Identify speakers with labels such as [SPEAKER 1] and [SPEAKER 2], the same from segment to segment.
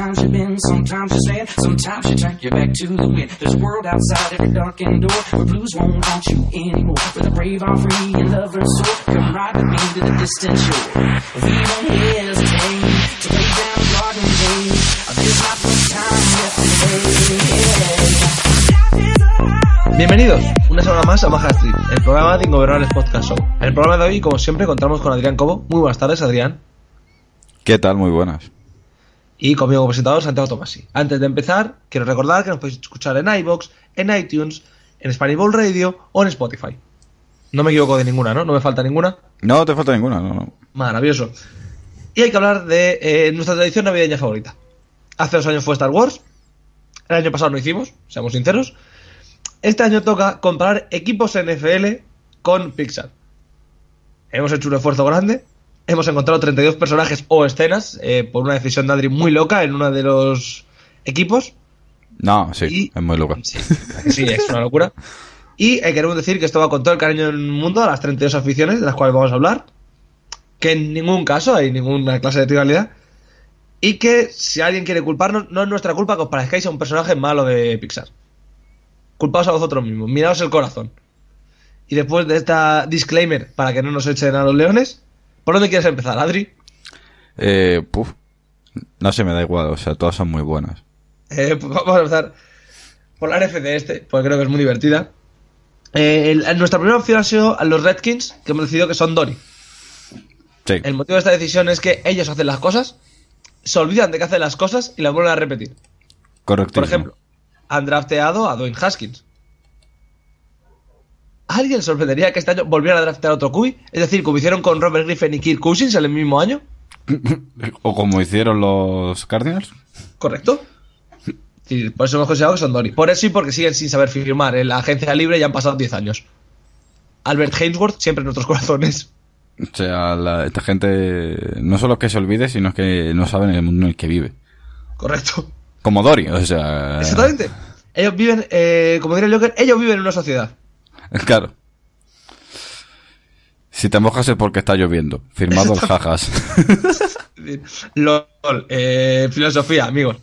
[SPEAKER 1] Sometimes you bend, sometimes you stand, sometimes you turn your back to the wind. There's a world outside every darkened door where blues won't haunt you anymore. Where the brave are free and lovers soar. Come ride with me to the distant shore. We won't hesitate to lay down garden days. There's not much time left to play.
[SPEAKER 2] Bienvenidos una semana más a Maja Street, el programa de Ingobernables Podcast Show. En el programa de hoy, como siempre, contamos con Adrián Cobo. Muy buenas tardes, Adrián.
[SPEAKER 3] ¿Qué tal? Muy buenas.
[SPEAKER 2] Y conmigo presentador, Santiago Tomasi. Antes de empezar, quiero recordar que nos podéis escuchar en iBox, en iTunes, en Spanish Bowl Radio o en Spotify. No me equivoco de ninguna, ¿no? No me falta ninguna.
[SPEAKER 3] No te falta ninguna, no, no.
[SPEAKER 2] Maravilloso. Y hay que hablar de eh, nuestra tradición navideña favorita. Hace dos años fue Star Wars. El año pasado no hicimos, seamos sinceros. Este año toca comparar equipos NFL con Pixar. Hemos hecho un esfuerzo grande. Hemos encontrado 32 personajes o escenas eh, por una decisión de Adri muy loca en uno de los equipos.
[SPEAKER 3] No, sí,
[SPEAKER 2] Y-
[SPEAKER 3] es muy loco.
[SPEAKER 2] Sí, sí, es una locura. Y eh, queremos decir que esto va con todo el cariño del mundo a las 32 aficiones de las cuales vamos a hablar. Que en ningún caso hay ninguna clase de rivalidad. Y que si alguien quiere culparnos, no es nuestra culpa que os parezcáis a un personaje malo de Pixar. Culpaos a vosotros mismos, miraos el corazón. Y después de esta disclaimer para que no nos echen a los leones, ¿por dónde quieres empezar, Adri?
[SPEAKER 3] Eh, puf. No sé, me da igual, o sea, todas son muy buenas.
[SPEAKER 2] Eh, pues vamos a empezar por la NFC este, porque creo que es muy divertida. Eh, el- nuestra primera opción ha sido a los Redskins, que hemos decidido que son Dory.
[SPEAKER 3] Sí,
[SPEAKER 2] El motivo de esta decisión es que ellos hacen las cosas, se olvidan de que hacen las cosas y las vuelven a repetir.
[SPEAKER 3] correcto.
[SPEAKER 2] Por ejemplo, han drafteado a Dwayne Haskins. ¿A ¿Alguien sorprendería que este año volvieran a draftear otro QB? Es decir, como hicieron con Robert Griffin y Kirk Cousins en el mismo año.
[SPEAKER 3] O como hicieron los Cardinals.
[SPEAKER 2] ¿Correcto? Sí, por eso hemos considerado que son Dory. Por eso y porque siguen sin saber firmar en la agencia libre y han pasado 10 años. Albert Hainsworth siempre en nuestros corazones.
[SPEAKER 3] O sea, la- esta gente no solo es que se olvide, sino que no saben el mundo en el que vive.
[SPEAKER 2] Correcto.
[SPEAKER 3] Como Dory, o sea...
[SPEAKER 2] Exactamente. Ellos viven, eh, como diría el Joker, ellos viven en una sociedad.
[SPEAKER 3] Claro. Si te mojas es porque está lloviendo. Firmado el jajas.
[SPEAKER 2] LOL, eh, filosofía, amigos.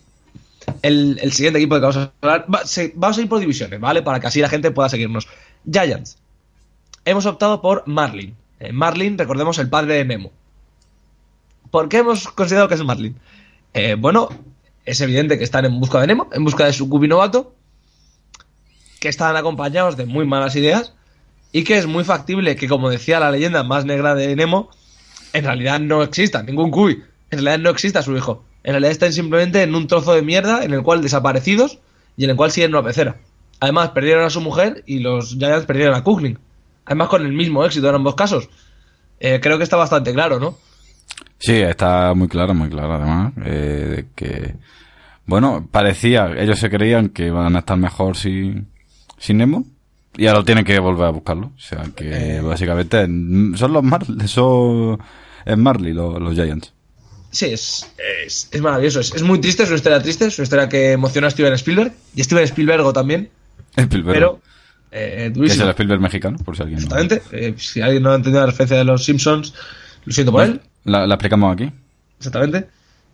[SPEAKER 2] El, siguiente equipo del que vamos a hablar. va- vamos a ir por divisiones, ¿vale? Para que así la gente pueda seguirnos. Giants. Hemos optado por Marlin. Eh, Marlin, recordemos, el padre de Nemo. ¿Por qué hemos considerado que es Marlin? Eh, bueno, es evidente que están en busca de Nemo, en busca de su cubi novato, que están acompañados de muy malas ideas y que es muy factible que, como decía la leyenda más negra de Nemo, en realidad no exista ningún cubi. En realidad no exista su hijo. En realidad están simplemente en un trozo de mierda en el cual desaparecidos y en el cual siguen una pecera. Además, perdieron a su mujer y los Giants perdieron a Kugling. Además, con el mismo éxito en ambos casos. Eh, creo que está bastante claro, ¿no?
[SPEAKER 3] Sí, está muy claro, muy claro además. eh, que, bueno, parecía, ellos se creían que iban a estar mejor sin, sin Nemo. Y ahora tienen que volver a buscarlo. O sea que básicamente mm, son los Marley, son, es Marley los, los Giants.
[SPEAKER 2] Sí, es, es, es maravilloso. Es, es muy triste, es una historia triste. Es una historia que emociona a Steven Spielberg. Y Steven Spielberg también.
[SPEAKER 3] Spielberg.
[SPEAKER 2] Pero, eh,
[SPEAKER 3] que es el Spielberg mexicano, por si alguien no-
[SPEAKER 2] Exactamente. Eh, si alguien no ha entendido la referencia de los Simpsons, lo siento por él.
[SPEAKER 3] La, la explicamos aquí.
[SPEAKER 2] Exactamente.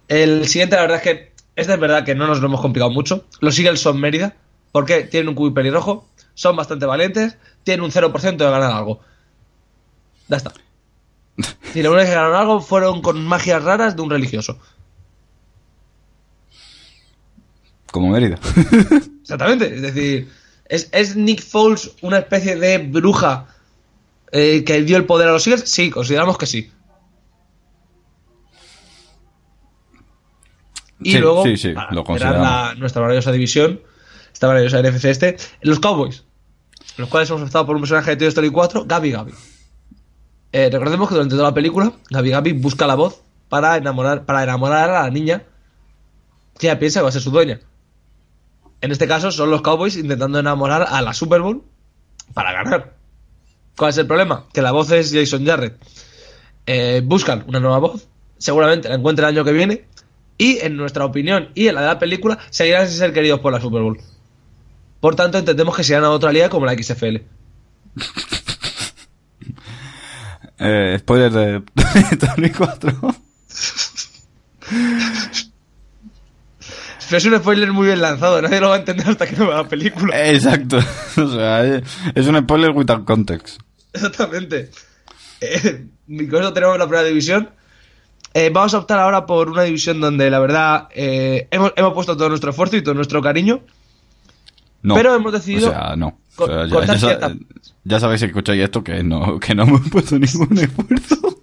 [SPEAKER 2] El siguiente, la verdad es que este es verdad que no nos lo hemos complicado mucho. Los Eagles son Mérida, porque tienen un cubi pelirrojo, son bastante valientes, tienen un 0% de ganar algo. Ya está. Y lo único que ganaron algo fueron con magias raras de un religioso.
[SPEAKER 3] Como Mérida.
[SPEAKER 2] Exactamente. Es decir, ¿es, es Nick Foles una especie de bruja eh, que dio el poder a los Eagles? Sí, consideramos que sí. Y
[SPEAKER 3] Sí,
[SPEAKER 2] luego,
[SPEAKER 3] sí, lo
[SPEAKER 2] la- nuestra maravillosa división, esta maravillosa NFC este, los Cowboys, los cuales hemos optado por un personaje de Toy Story 4, Gabi Gabi. Recordemos que durante toda la película, Gabi Gabi busca la voz para enamorar, para enamorar a la niña que ella piensa que va a ser su dueña. En este caso son los Cowboys intentando enamorar a la Super Bowl para ganar. ¿Cuál es el problema? Que la voz es Jason Jarrett. Eh, buscan una nueva voz, seguramente la encuentren el año que viene, y en nuestra opinión y en la de la película seguirán sin ser queridos por la Super Bowl. Por tanto, entendemos que se a otra liga como la XFL.
[SPEAKER 3] Eh, spoiler de Tony 4.
[SPEAKER 2] Pero es un spoiler muy bien lanzado, nadie lo va a entender hasta que no vea la película.
[SPEAKER 3] Exacto. O sea, es es un spoiler without context.
[SPEAKER 2] Exactamente. Eh, con eso tenemos la primera división. Eh, vamos a optar ahora por una división donde la verdad eh, hemos, hemos puesto todo nuestro esfuerzo y todo nuestro cariño.
[SPEAKER 3] No.
[SPEAKER 2] Pero hemos decidido
[SPEAKER 3] O sea, no.
[SPEAKER 2] co-
[SPEAKER 3] O sea, ya,
[SPEAKER 2] cortar
[SPEAKER 3] ya sa-
[SPEAKER 2] cierta-
[SPEAKER 3] ya sabéis si escucháis esto que no, que no hemos puesto ningún esfuerzo.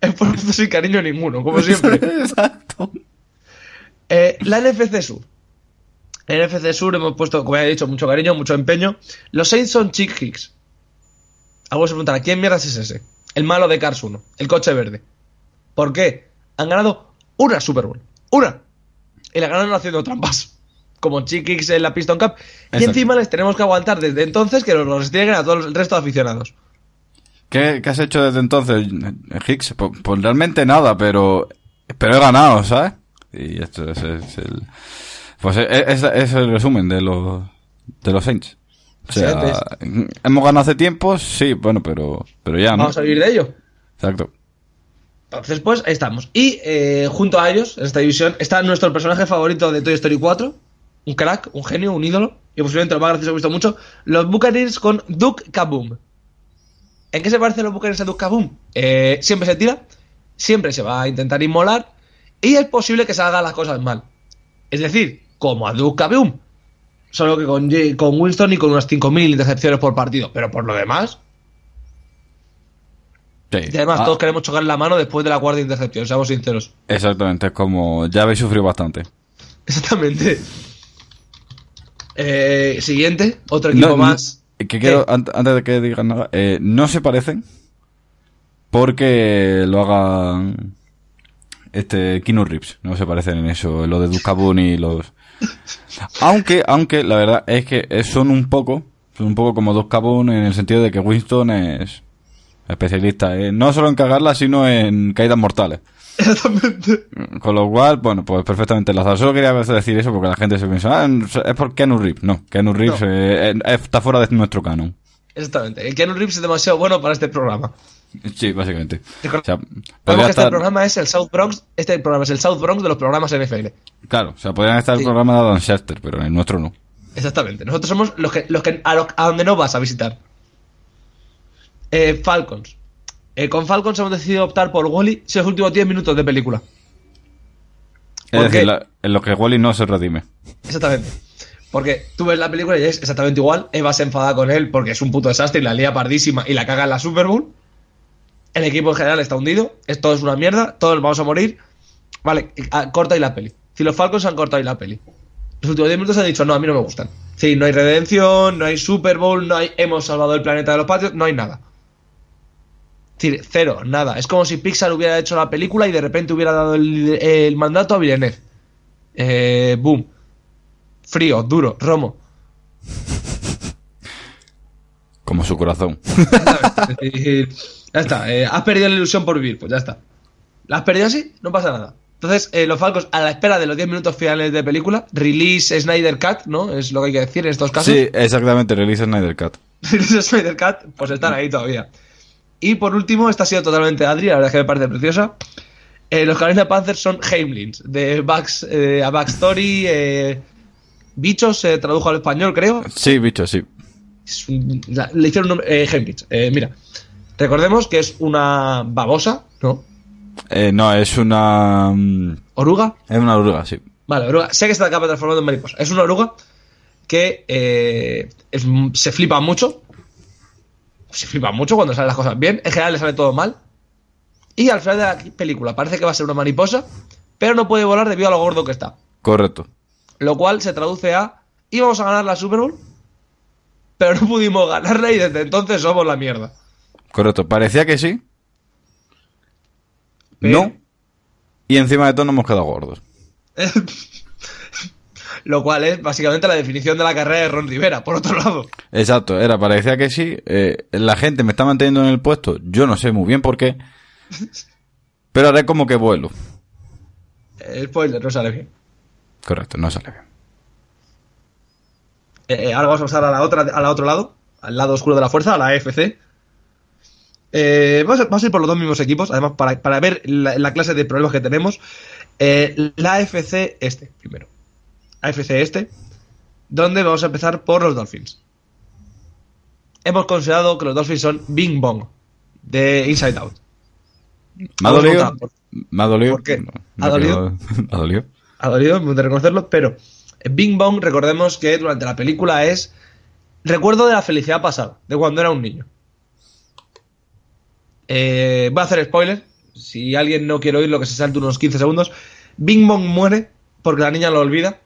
[SPEAKER 2] Esfuerzo sin cariño ninguno, como siempre.
[SPEAKER 3] Exacto.
[SPEAKER 2] Eh, la NFC Sur. En NFC Sur hemos puesto, como ya he dicho, mucho cariño, mucho empeño. Los Saints son Chick Hicks. Algunos se preguntarán, ¿quién mierda es ese? El malo de Cars 1, el coche verde. ¿Por qué? Han ganado una Super Bowl. ¡Una! Y la ganaron haciendo trampas. Como Chick Hicks en la Piston Cup. Y encima les tenemos que aguantar desde entonces que nos los restringen a todo el resto de aficionados.
[SPEAKER 3] ¿Qué, qué has hecho desde entonces, Hicks? Pues, pues realmente nada, pero, pero he ganado, ¿sabes? Y esto es, es el, pues es, es- es el resumen de los, de los Saints. O sea, hemos ganado hace tiempo, sí, bueno, pero, pero ya, ¿no?
[SPEAKER 2] Vamos a vivir de ello.
[SPEAKER 3] Exacto.
[SPEAKER 2] Entonces, pues ahí estamos. Y eh, junto a ellos, en esta división, está nuestro personaje favorito de Toy Story 4. Un crack, un genio, un ídolo. Y posiblemente lo más gracioso que he visto mucho. Los Buccaneers con Duke Kaboom. ¿En qué se parecen los Buccaneers a Duke Kaboom? Eh, siempre se tira, siempre se va a intentar inmolar. Y es posible que se hagan las cosas mal. Es decir, como a Duke Kaboom. Solo que con, J- con Winston y con unas 5.000 intercepciones por partido. Pero por lo demás,
[SPEAKER 3] Sí.
[SPEAKER 2] y además
[SPEAKER 3] Ah,
[SPEAKER 2] todos queremos chocar la mano después de la cuarta intercepción, seamos sinceros.
[SPEAKER 3] Exactamente, es como, ya habéis sufrido bastante.
[SPEAKER 2] Exactamente. Eh, siguiente, otro equipo
[SPEAKER 3] No,
[SPEAKER 2] más.
[SPEAKER 3] Que quiero, antes de que digan nada, eh, no se parecen porque lo hagan este Kino Reeves, no se parecen en eso, lo de Ducabun y los... Aunque, aunque la verdad es que son un poco, son un poco como Ducabun en el sentido de que Winston es especialista no solo en cagarla, sino en caídas mortales.
[SPEAKER 2] Exactamente.
[SPEAKER 3] Con lo cual, bueno, pues perfectamente enlazado. Solo quería decir eso porque la gente se piensa, ah, es por Keanu Reeves. No, Keanu Reeves
[SPEAKER 2] No.
[SPEAKER 3] eh, eh, está fuera de nuestro canon.
[SPEAKER 2] Exactamente. El Keanu Reeves es demasiado bueno para este programa.
[SPEAKER 3] Sí, básicamente. O sea,
[SPEAKER 2] que
[SPEAKER 3] podría
[SPEAKER 2] este programa es el South Bronx. Este programa es el South Bronx de los programas NFL.
[SPEAKER 3] claro, o sea, podrían estar
[SPEAKER 2] Sí.
[SPEAKER 3] el programa de Adam pero en el nuestro no.
[SPEAKER 2] Exactamente. Nosotros somos los que, los que a, lo- a donde no vas a visitar. Eh, Falcons. Eh, con Falcons hemos decidido optar por Wally si los últimos 10 minutos de película.
[SPEAKER 3] Es
[SPEAKER 2] ¿Por
[SPEAKER 3] decir,
[SPEAKER 2] qué?
[SPEAKER 3] la- en lo que Wally no se redime.
[SPEAKER 2] Exactamente. Porque tú ves la película y es exactamente igual. Eva se enfada con él porque es un puto desastre y la lía pardísima y la caga en la Super Bowl. El equipo en general está hundido. Esto es una mierda. Todos vamos a morir. Vale, corta ahí la peli. Si los Falcons han cortado ahí la peli. Los últimos 10 minutos han dicho, no, a mí no me gustan. Sí, no hay redención, no hay Super Bowl, no hay hemos salvado el planeta de los patios, no hay nada. Decir, cero, nada. Es como si Pixar hubiera hecho la película y de repente hubiera dado el, el mandato a Villeneuve. Eh, boom. Frío, duro, romo.
[SPEAKER 3] Como su corazón.
[SPEAKER 2] Ya está. eh, has perdido la ilusión por vivir, pues ya está. ¿La has perdido así? No pasa nada. Entonces, eh, los Falcos, a la espera de los 10 minutos finales de película, release Snyder Cut, ¿no? Es lo que hay que decir en estos casos.
[SPEAKER 3] Sí, exactamente, release Snyder Cut.
[SPEAKER 2] Release Snyder Cut, pues están ahí todavía. Y por último, esta ha sido totalmente Adri, la verdad es que me parece preciosa. Eh, los Carolina Panthers son Heimlins, de Bugs, eh, a Backstory. Eh, Bichos se tradujo al español, creo.
[SPEAKER 3] Sí, bicho, sí.
[SPEAKER 2] Es un- la- le hicieron un nombre. Eh, Heimlich. Eh, mira, recordemos que es una babosa, ¿no?
[SPEAKER 3] Eh, no, es una... mm,
[SPEAKER 2] Oruga.
[SPEAKER 3] Es una oruga, sí.
[SPEAKER 2] Vale, oruga. Sé que está acaba transformando en mariposa. Es una oruga que se flipa mucho. Se flipa mucho cuando salen las cosas bien. En general le sale todo mal. Y al final de la película parece que va a ser una mariposa, pero no puede volar debido a lo gordo que está.
[SPEAKER 3] Correcto.
[SPEAKER 2] Lo cual se traduce a íbamos a ganar la Super Bowl, pero no pudimos ganarla y desde entonces somos la mierda.
[SPEAKER 3] Correcto. Parecía que sí.
[SPEAKER 2] Pero-
[SPEAKER 3] No. Y encima de todo nos hemos quedado gordos.
[SPEAKER 2] Lo cual es básicamente la definición de la carrera de Ron Rivera, por otro lado.
[SPEAKER 3] Exacto, era, parecía que sí. eh, la gente me está manteniendo en el puesto. Yo no sé muy bien por qué. Pero haré como que vuelo.
[SPEAKER 2] Eh, spoiler, no sale bien.
[SPEAKER 3] Correcto, no sale bien.
[SPEAKER 2] Eh, eh, ahora vamos a pasar a la otra, al otro lado, al lado oscuro de la fuerza, a la AFC. Eh, vamos, a, vamos a ir por los dos mismos equipos, además para, para ver la, la clase de problemas que tenemos. Eh, la AFC este, primero. AFC este, donde vamos a empezar por los Dolphins. Hemos considerado que los Dolphins son Bing Bong, de Inside Out.
[SPEAKER 3] ¿Me ha dolido?
[SPEAKER 2] votar por-
[SPEAKER 3] ¿Me ha dolido?
[SPEAKER 2] ¿Por qué?
[SPEAKER 3] No,
[SPEAKER 2] ¿Ha dolido?
[SPEAKER 3] ¿Ha dolido?
[SPEAKER 2] ha dolido, me gusta reconocerlo, pero Bing Bong, recordemos que durante la película es recuerdo de la felicidad pasada, de cuando era un niño. Eh, voy a hacer spoiler, si alguien no quiere oír lo que se salte unos 15 segundos. Bing Bong muere porque la niña lo olvida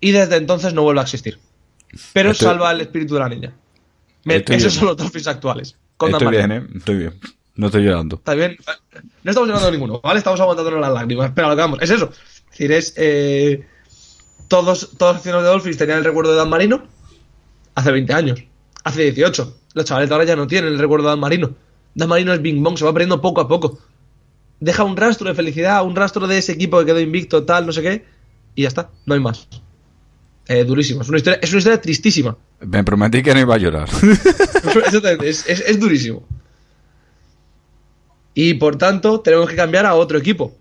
[SPEAKER 2] y desde entonces no vuelve a existir. Pero
[SPEAKER 3] Estoy-
[SPEAKER 2] salva el espíritu de la niña. Me- esos
[SPEAKER 3] bien.
[SPEAKER 2] son los Dolphins actuales. con
[SPEAKER 3] Estoy bien. ¿eh? Estoy bien. No estoy llorando.
[SPEAKER 2] Está bien. No estamos llorando ninguno, ¿vale? Estamos aguantándonos las lágrimas. Pero a lo que vamos, es eso. Es decir, es. eh, todos, todos los aficionados de Dolphins tenían el recuerdo de Dan Marino hace 20 años. Hace 18. Los chavales de ahora ya no tienen el recuerdo de Dan Marino. Dan Marino es Bing Bong, se va perdiendo poco a poco. Deja un rastro de felicidad, un rastro de ese equipo que quedó invicto, tal, no sé qué. Y ya está, no hay más. Eh, durísimo. Es una historia, es una historia tristísima.
[SPEAKER 3] Me prometí que no iba a llorar.
[SPEAKER 2] Exactamente, es, es- es durísimo. Y por tanto, tenemos que cambiar a otro equipo.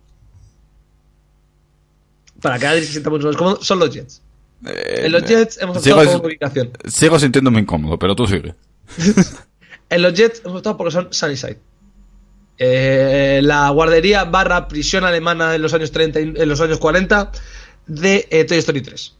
[SPEAKER 2] Para que Adri se sienta mucho más cómodo, son los Jets. En los Jets hemos optado por ubicación.
[SPEAKER 3] sigo sintiéndome incómodo, pero tú sigue.
[SPEAKER 2] En los Jets hemos optado porque son Sunnyside. Eh, la guardería barra prisión alemana en los años 30 y en los años 40 de eh, Toy Story 3.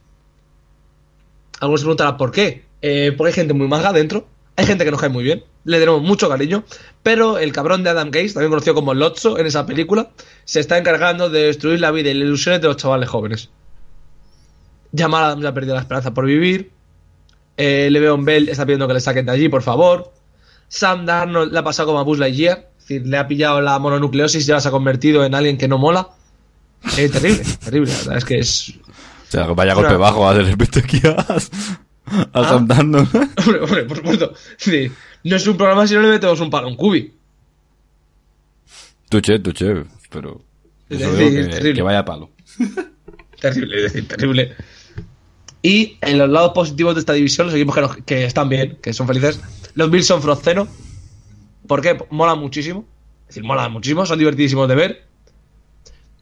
[SPEAKER 2] Algunos se preguntarán por qué. Eh, porque hay gente muy maga dentro. Hay gente que nos cae muy bien. Le tenemos mucho cariño. Pero el cabrón de Adam Gates, también conocido como Lotso en esa película, se está encargando de destruir la vida y las ilusiones de los chavales jóvenes. Jamal Adams ya ha perdido la esperanza por vivir. Eh, Le'Veon Bell está pidiendo que le saquen de allí, por favor. Sam Darnold le ha pasado como a Buzz Lightyear. Es decir, le ha pillado la mononucleosis y ahora se ha convertido en alguien que no mola. Es terrible, terrible. La verdad es que es.
[SPEAKER 3] O sea, que vaya
[SPEAKER 2] Claro.
[SPEAKER 3] golpe bajo a de repente aquí a, a
[SPEAKER 2] Ah. Hombre, hombre, por supuesto. Sí, no es un programa si no le metemos un palo a un cubi.
[SPEAKER 3] Tuche, tuche, pero...
[SPEAKER 2] Es
[SPEAKER 3] que,
[SPEAKER 2] terrible.
[SPEAKER 3] que vaya palo.
[SPEAKER 2] Terrible, es decir, terrible. Y en los lados positivos de esta división, los equipos que, nos- que están bien, que son felices, los Bills son Frozeno. ¿Por qué? Molan muchísimo. Es decir, molan muchísimo, son divertidísimos de ver.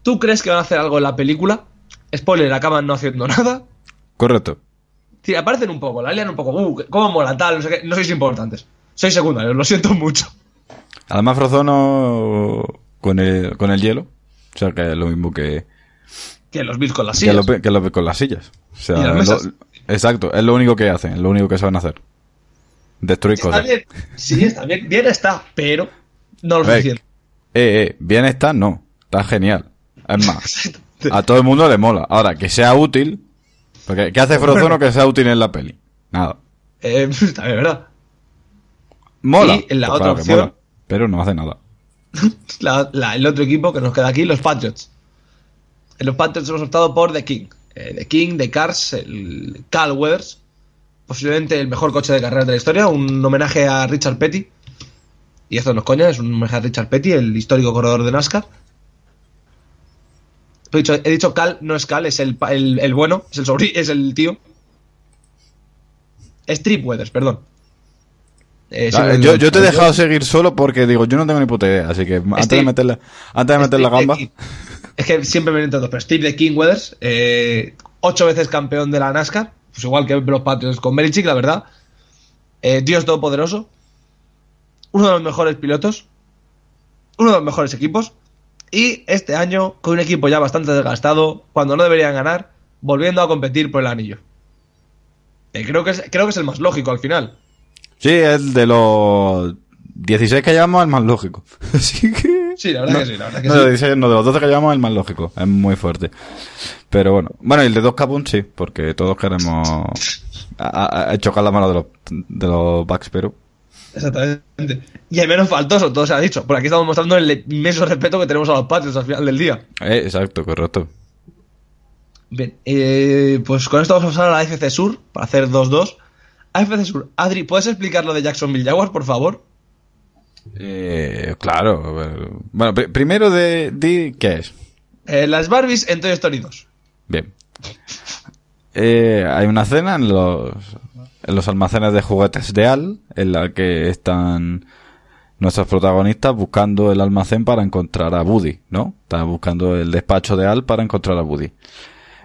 [SPEAKER 2] ¿Tú crees que van a hacer algo en la película? Spoiler, acaban no haciendo nada.
[SPEAKER 3] Correcto.
[SPEAKER 2] Sí, aparecen un poco, la lian un poco. Uh, cómo molan, tal, no sé qué. No sois importantes. Sois secundarios, lo siento mucho.
[SPEAKER 3] Además, Frozono con el, con el hielo. O sea, que es lo mismo que,
[SPEAKER 2] Que los Bills con las
[SPEAKER 3] que,
[SPEAKER 2] sillas.
[SPEAKER 3] lo, que lo- con las sillas. O sea,
[SPEAKER 2] Y las
[SPEAKER 3] es
[SPEAKER 2] mesas.
[SPEAKER 3] lo- exacto, es lo único que hacen, es lo único que saben hacer. Destruir
[SPEAKER 2] Está
[SPEAKER 3] cosas.
[SPEAKER 2] bien. Sí, está bien. Bien está, pero no lo suficiente.
[SPEAKER 3] Eh, eh, bien está, no. Está genial. Es más, a todo el mundo le mola. Ahora, que sea útil. Porque, ¿qué hace Frozono que sea útil en la peli? Nada.
[SPEAKER 2] Eh, está bien, ¿verdad?
[SPEAKER 3] Mola.
[SPEAKER 2] Y en la
[SPEAKER 3] Pues
[SPEAKER 2] otra
[SPEAKER 3] que
[SPEAKER 2] opción-
[SPEAKER 3] mola, pero no hace nada.
[SPEAKER 2] La- la- el otro equipo que nos queda aquí, los Patriots. En los Patriots hemos optado por The King. Eh, The King, The Cars, el Cal Weathers. Posiblemente el mejor coche de carreras de la historia. Un homenaje a Richard Petty. Y esto no es coña, es un homenaje a Richard Petty, el histórico corredor de NASCAR. He dicho, he dicho Cal, no es Cal, es el, el, el bueno, es el sobrí, es el tío. Es Trip Weathers, perdón. Eh,
[SPEAKER 3] Ah, yo, yo te he dejado seguir solo porque digo, yo no tengo ni puta idea. Así que antes
[SPEAKER 2] Steve-
[SPEAKER 3] de meterle, antes de meter la gamba.
[SPEAKER 2] King. Es que siempre me entiendo, pero Steve de King Weathers, eh, ocho veces campeón de la NASCAR, pues igual que los Patriots con Belichick, la verdad. Eh, Dios todopoderoso. Uno de los mejores pilotos. Uno de los mejores equipos. Y este año, con un equipo ya bastante desgastado, cuando no deberían ganar, volviendo a competir por el anillo. Eh, creo, que es, creo que es el más lógico al final.
[SPEAKER 3] Sí, es de los 16 que llevamos el más lógico. Así que.
[SPEAKER 2] Sí, la verdad
[SPEAKER 3] no,
[SPEAKER 2] que sí, la verdad que
[SPEAKER 3] no,
[SPEAKER 2] sí.
[SPEAKER 3] de 16 no, de los 12 que llevamos el más lógico. Es muy fuerte. Pero bueno. Bueno, y el de 2 Capun sí, porque todos queremos a- a- a chocar la mano de los, de los backs, pero.
[SPEAKER 2] Exactamente. Y el menos faltoso, todo se ha dicho. Por aquí estamos mostrando el inmenso respeto que tenemos a los Patriots al final del día.
[SPEAKER 3] Eh, exacto, correcto.
[SPEAKER 2] Bien, eh, pues con esto vamos a pasar a la AFC Sur para hacer 2-2. AFC Sur, Adri, ¿puedes explicar lo de Jacksonville Jaguars, por favor?
[SPEAKER 3] Eh, claro. Bueno, pri- primero de, qué es.
[SPEAKER 2] Eh, las Barbies en Toy Story 2.
[SPEAKER 3] Bien. Eh, hay una cena en los, los almacenes de juguetes de Al, en la que están nuestros protagonistas buscando el almacén para encontrar a Buddy, ¿no? Están buscando el despacho de Al para encontrar a Buddy.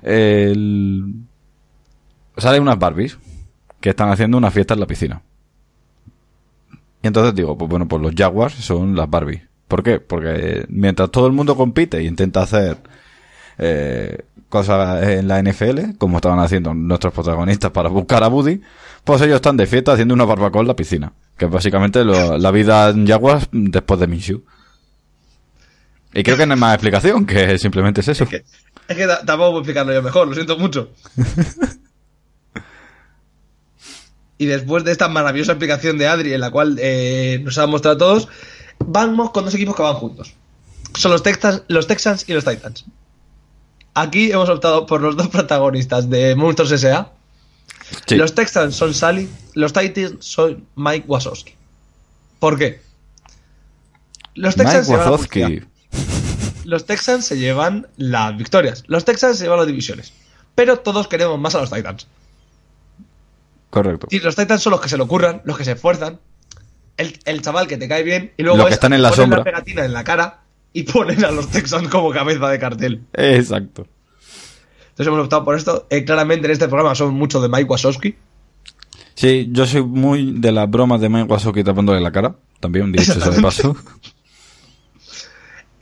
[SPEAKER 3] El... Salen unas Barbies que están haciendo una fiesta en la piscina. Y entonces digo, pues bueno, pues los Jaguars son las Barbies. ¿Por qué? Porque mientras todo el mundo compite e intenta hacer eh, cosas en la NFL, como estaban haciendo nuestros protagonistas para buscar a Buddy, pues ellos están de fiesta haciendo una barbacoa en la piscina. Que es básicamente lo- la vida en Jaguars después de Minshew. Y creo que no hay más explicación, que simplemente es eso.
[SPEAKER 2] que- Es que ta- tampoco puedo explicarlo yo mejor, lo siento mucho. y después de esta maravillosa explicación de Adri, en la cual eh, nos ha mostrado a todos, vamos con dos equipos que van juntos. Son los Texans, los Texans y los Titans. Aquí hemos optado por los dos protagonistas de Monsters S.A.
[SPEAKER 3] Sí.
[SPEAKER 2] Los Texans son Sally, los Titans son Mike Wazowski. ¿Por qué? Los
[SPEAKER 3] Mike
[SPEAKER 2] Texans se llevan la
[SPEAKER 3] Wazowski.
[SPEAKER 2] Los Texans se llevan las victorias. Los Texans se llevan las divisiones. Pero todos queremos más a los Titans.
[SPEAKER 3] Correcto.
[SPEAKER 2] Y los Titans son los que se lo ocurran, los que se esfuerzan. El, el chaval que te cae bien y luego
[SPEAKER 3] Los que
[SPEAKER 2] es-
[SPEAKER 3] están en la
[SPEAKER 2] ponen
[SPEAKER 3] sombra.
[SPEAKER 2] pegatina en la cara y ponen a los Texans como cabeza de cartel.
[SPEAKER 3] Exacto.
[SPEAKER 2] Entonces hemos optado por esto. Eh, claramente en este programa son mucho de Mike Wazowski.
[SPEAKER 3] Sí, yo soy muy de las bromas de Mike Wazowski tapándole la cara. También, dicho eso de paso.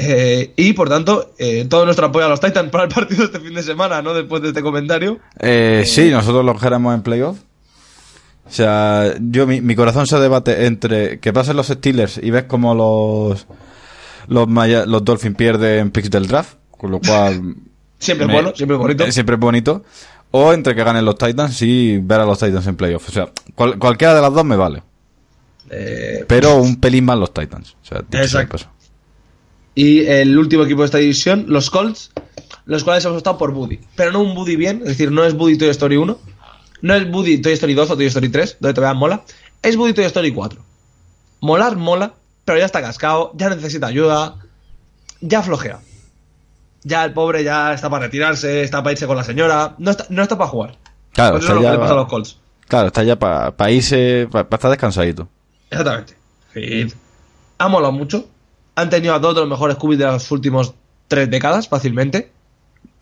[SPEAKER 2] Eh, y por tanto, eh, todo nuestro apoyo a los Titans para el partido este fin de semana, ¿no? Después de este comentario.
[SPEAKER 3] Eh, sí, nosotros los queremos en playoff. O sea, yo mi, mi corazón se debate entre que pasen los Steelers y ves como los los, Maya- los Dolphins pierden picks del draft, con lo cual
[SPEAKER 2] Siempre
[SPEAKER 3] me-
[SPEAKER 2] es bueno, siempre es bonito.
[SPEAKER 3] eh, siempre es bonito. O entre que ganen los Titans y ver a los Titans en playoff. O sea, cual- cualquiera de las dos me vale.
[SPEAKER 2] Eh,
[SPEAKER 3] Pero un pelín más los Titans. O sea,
[SPEAKER 2] Exacto. Y el último equipo de esta división, los Colts, los cuales hemos optado por Buddy. Pero no un Buddy bien, es decir, no es Buddy Toy Story 1, no es Buddy Toy Story 2 o Toy Story 3, donde todavía mola, es Buddy Toy Story 4. Molar mola, pero ya está cascado, ya necesita ayuda, ya flojea. Ya el pobre ya está para retirarse, está para irse con la señora, no está, no está para jugar.
[SPEAKER 3] Claro, está
[SPEAKER 2] eso es lo
[SPEAKER 3] ya-
[SPEAKER 2] que le pasa a los Colts.
[SPEAKER 3] Claro, está ya para irse, para estar descansadito.
[SPEAKER 2] Exactamente. Sí. Ha molado mucho. Han tenido a dos de los mejores cubis de las últimas tres décadas, fácilmente.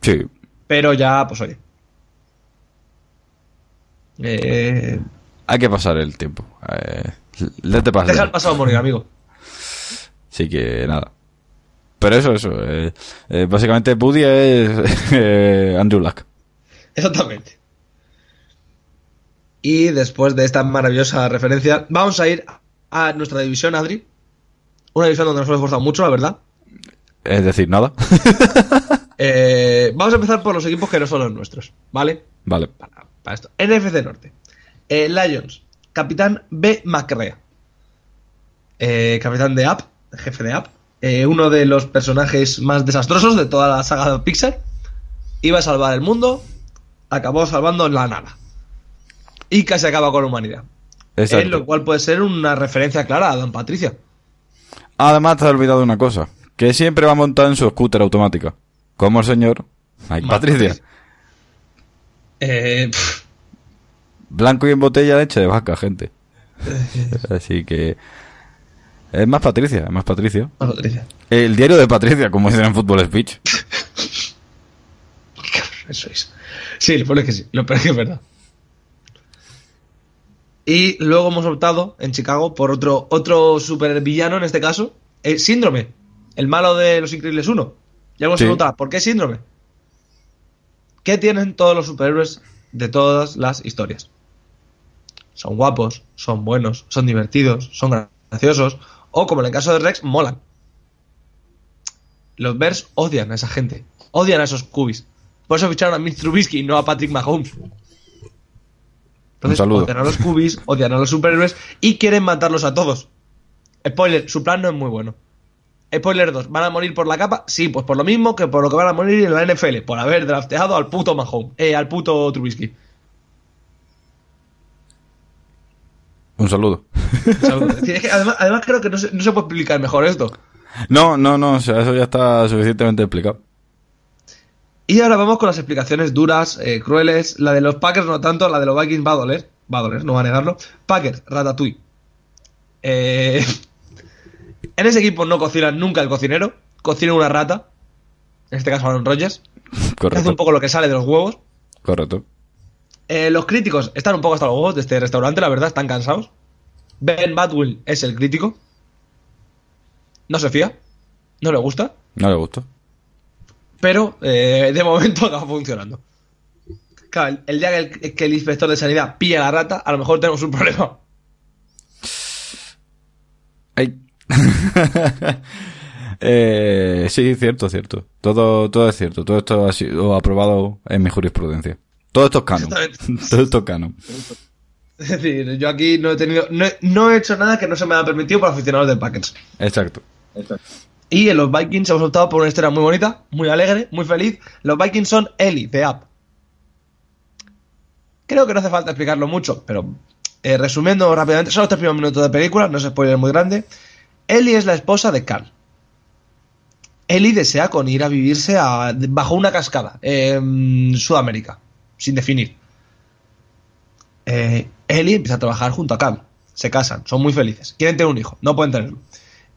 [SPEAKER 3] Sí.
[SPEAKER 2] Pero ya, pues oye. Eh,
[SPEAKER 3] Hay que pasar el tiempo. Eh,
[SPEAKER 2] deja el pasado morir, amigo.
[SPEAKER 3] Así que nada. Pero eso, eso. eh, eh, básicamente Buddy es eh, Andrew Luck.
[SPEAKER 2] Exactamente. Y después de esta maravillosa referencia, vamos a ir a nuestra división, Adri. Una división donde nos hemos esforzado mucho, la verdad.
[SPEAKER 3] Es decir, nada.
[SPEAKER 2] Vamos a empezar por los equipos que no son los nuestros, ¿vale?
[SPEAKER 3] vale.
[SPEAKER 2] para, para esto. NFC Norte. Lions. Capitán B. Eh, capitán de App. Jefe de App. Eh, uno de los personajes más desastrosos de toda la saga de Pixar. Iba a salvar el mundo. Acabó salvando la nada. Y casi acaba con la humanidad.
[SPEAKER 3] Exacto.
[SPEAKER 2] Lo cual puede ser una referencia clara a Don Patricia.
[SPEAKER 3] Además, te has olvidado una cosa. Que siempre va montado en su scooter automática. Como el señor Mike Patricia.
[SPEAKER 2] Eh,
[SPEAKER 3] Blanco y en botella leche de vaca, gente. Así que... Es más Patricia, es más Patricia.
[SPEAKER 2] Don Patricia.
[SPEAKER 3] El diario de Patricia, como dicen en Fútbol Speech.
[SPEAKER 2] Eso es. Sí, lo peor es que sí. Lo peor es que es verdad. Y luego hemos optado en Chicago por otro, otro supervillano, en este caso, el Síndrome, el malo de Los Increíbles 1. Ya hemos
[SPEAKER 3] Sí.
[SPEAKER 2] preguntado, ¿por qué Síndrome? ¿Qué tienen todos los superhéroes de todas las historias? Son guapos, son buenos, son divertidos, son graciosos, o como en el caso de Rex, molan. Los Bears odian a esa gente, odian a esos cubis. Por eso ficharon a Mitch Trubisky y no a Patrick Mahomes. Entonces, odian a los cubis, odian a los superhéroes y quieren matarlos a todos. Spoiler, su plan no es muy bueno. Spoiler 2, ¿van a morir por la capa? Sí, pues por lo mismo que por lo que van a morir en la NFL, por haber drafteado al puto Mahomes, eh, al puto Trubisky.
[SPEAKER 3] Un saludo.
[SPEAKER 2] Además, además creo que no se, no se puede explicar mejor esto.
[SPEAKER 3] No, no, no, o sea, eso ya está suficientemente explicado.
[SPEAKER 2] Y ahora vamos con las explicaciones duras, eh, crueles. La de los Packers no tanto, la de los Vikings va a doler. Va a doler, no va a negarlo. Packers, Ratatouille. Eh, En ese equipo no cocina nunca el cocinero, cocina una rata. En este caso Aaron Rodgers. que Hace
[SPEAKER 3] Correcto.
[SPEAKER 2] un poco lo que sale de los huevos.
[SPEAKER 3] Correcto.
[SPEAKER 2] Eh, los críticos están un poco hasta los huevos de este restaurante, la verdad, están cansados. Ben Badwill es el crítico. No se fía. No le gusta.
[SPEAKER 3] No le gustó.
[SPEAKER 2] Pero eh, de momento acaba funcionando. Claro, el, el día que el, que el inspector de sanidad pilla la rata, a lo mejor tenemos un problema.
[SPEAKER 3] Ay. eh, sí, cierto, cierto. Todo, todo es cierto. Todo esto ha sido aprobado en mi jurisprudencia. Todo esto es canon. Todo esto es canon.
[SPEAKER 2] Es decir, yo aquí no he tenido. No he, no he hecho nada que no se me haya permitido para aficionados de Packers.
[SPEAKER 3] Exacto.
[SPEAKER 2] Y en los Vikings hemos optado por una historia muy bonita, muy alegre, muy feliz. Los Vikings son Eli, de App. Creo que no hace falta explicarlo mucho, pero eh, resumiendo rápidamente, son los tres primeros minutos de película, no es spoiler muy grande. Ellie es la esposa de Carl. Ellie desea con ir a vivirse a- bajo una cascada en Sudamérica, sin definir. Eh, Ellie empieza a trabajar junto a Carl. Se casan, son muy felices. Quieren tener un hijo, no pueden tenerlo.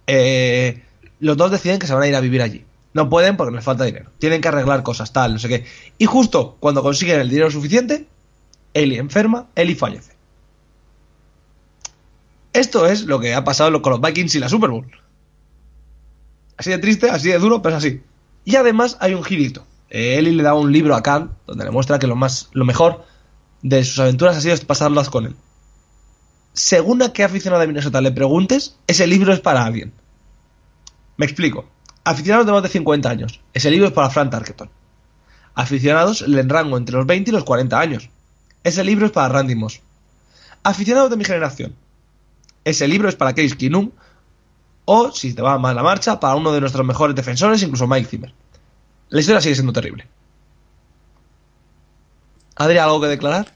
[SPEAKER 2] Eh, los dos deciden que se van a ir a vivir allí. No pueden porque les falta dinero. Tienen que arreglar cosas, tal, no sé qué. Y justo cuando consiguen el dinero suficiente, Ellie enferma, Ellie fallece. Esto es lo que ha pasado con los Vikings y la Super Bowl. Así de triste, así de duro, pero es así. Y además hay un girito. Ellie le da un libro a Khan donde le muestra que lo, más, lo mejor de sus aventuras ha sido pasarlas con él. Según a qué aficionado de Minnesota le preguntes, ese libro es para alguien. Me explico. Aficionados de más de 50 años. Ese libro es para Frank Tarkenton. Aficionados en rango entre los 20 y los 40 años. Ese libro es para Randy Moss. Aficionados de mi generación. Ese libro es para Case Keenum. O, si te va mal la marcha, para uno de nuestros mejores defensores, incluso Mike Zimmer. La historia sigue siendo terrible. ¿Adri, algo que declarar?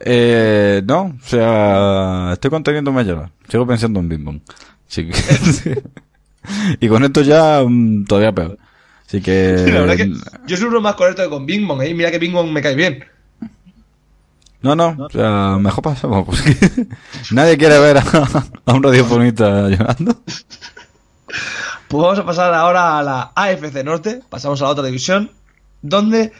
[SPEAKER 3] Eh, no, o sea, estoy conteniéndome a llorar. Sigo pensando en Bing Bong. Así que- y con esto ya mm, todavía peor. Así que...
[SPEAKER 2] La verdad que yo soy uno más correcto que con Bing Bong, ¿eh? Mira que Bing Bong me cae bien.
[SPEAKER 3] No, no, o sea, mejor pasamos porque nadie quiere ver a, a un radiofonista llorando.
[SPEAKER 2] Pues vamos a pasar ahora a la AFC Norte, pasamos a la otra división, donde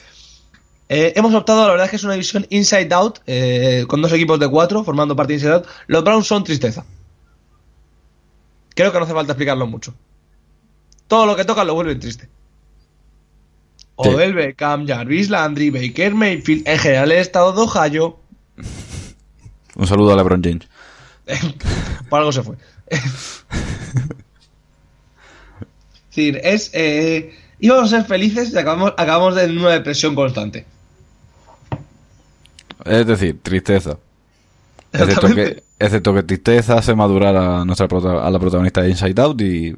[SPEAKER 2] eh, hemos optado, la verdad es que es una división Inside Out, eh, con dos equipos de cuatro, formando parte de Inside Out. Los Browns son tristeza. Creo que no hace falta explicarlo mucho. Todo lo que tocan lo vuelven triste.
[SPEAKER 3] Sí.
[SPEAKER 2] Odell Beckham, Jarvis Landry, Baker Mayfield, en general el estado de Ohio,
[SPEAKER 3] Un saludo a LeBron James.
[SPEAKER 2] Por algo se fue. es decir, es. Eh, íbamos a ser felices y acabamos, acabamos en una depresión constante.
[SPEAKER 3] Es decir, tristeza. Excepto que, excepto que tristeza hace madurar a, nuestra prota- a la protagonista de Inside Out y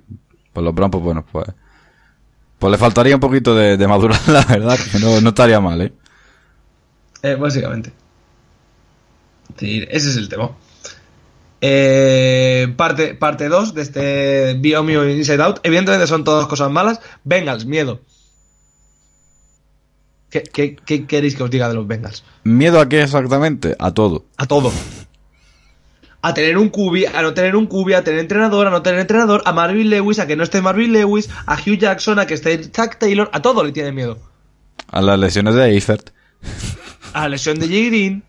[SPEAKER 3] pues los Browns, pues bueno, pues, pues le faltaría un poquito de, de madurar, la verdad, que no, no estaría mal, ¿eh?
[SPEAKER 2] Eh, básicamente. Es decir, ese es el tema. Eh, parte parte 2 de este biomio Inside Out. Evidentemente son todas cosas malas. Bengals, miedo. ¿Qué, qué, qué queréis que os diga de los Bengals?
[SPEAKER 3] ¿Miedo a qué exactamente? A todo.
[SPEAKER 2] A todo. A tener un cubi, a no tener un cubi, a tener entrenador, a no tener entrenador, a Marvin Lewis, a que no esté Marvin Lewis, a Hugh Jackson, a que esté Zach Taylor, a todo le tiene miedo.
[SPEAKER 3] A las lesiones de Eifert.
[SPEAKER 2] A la lesión de J. Green.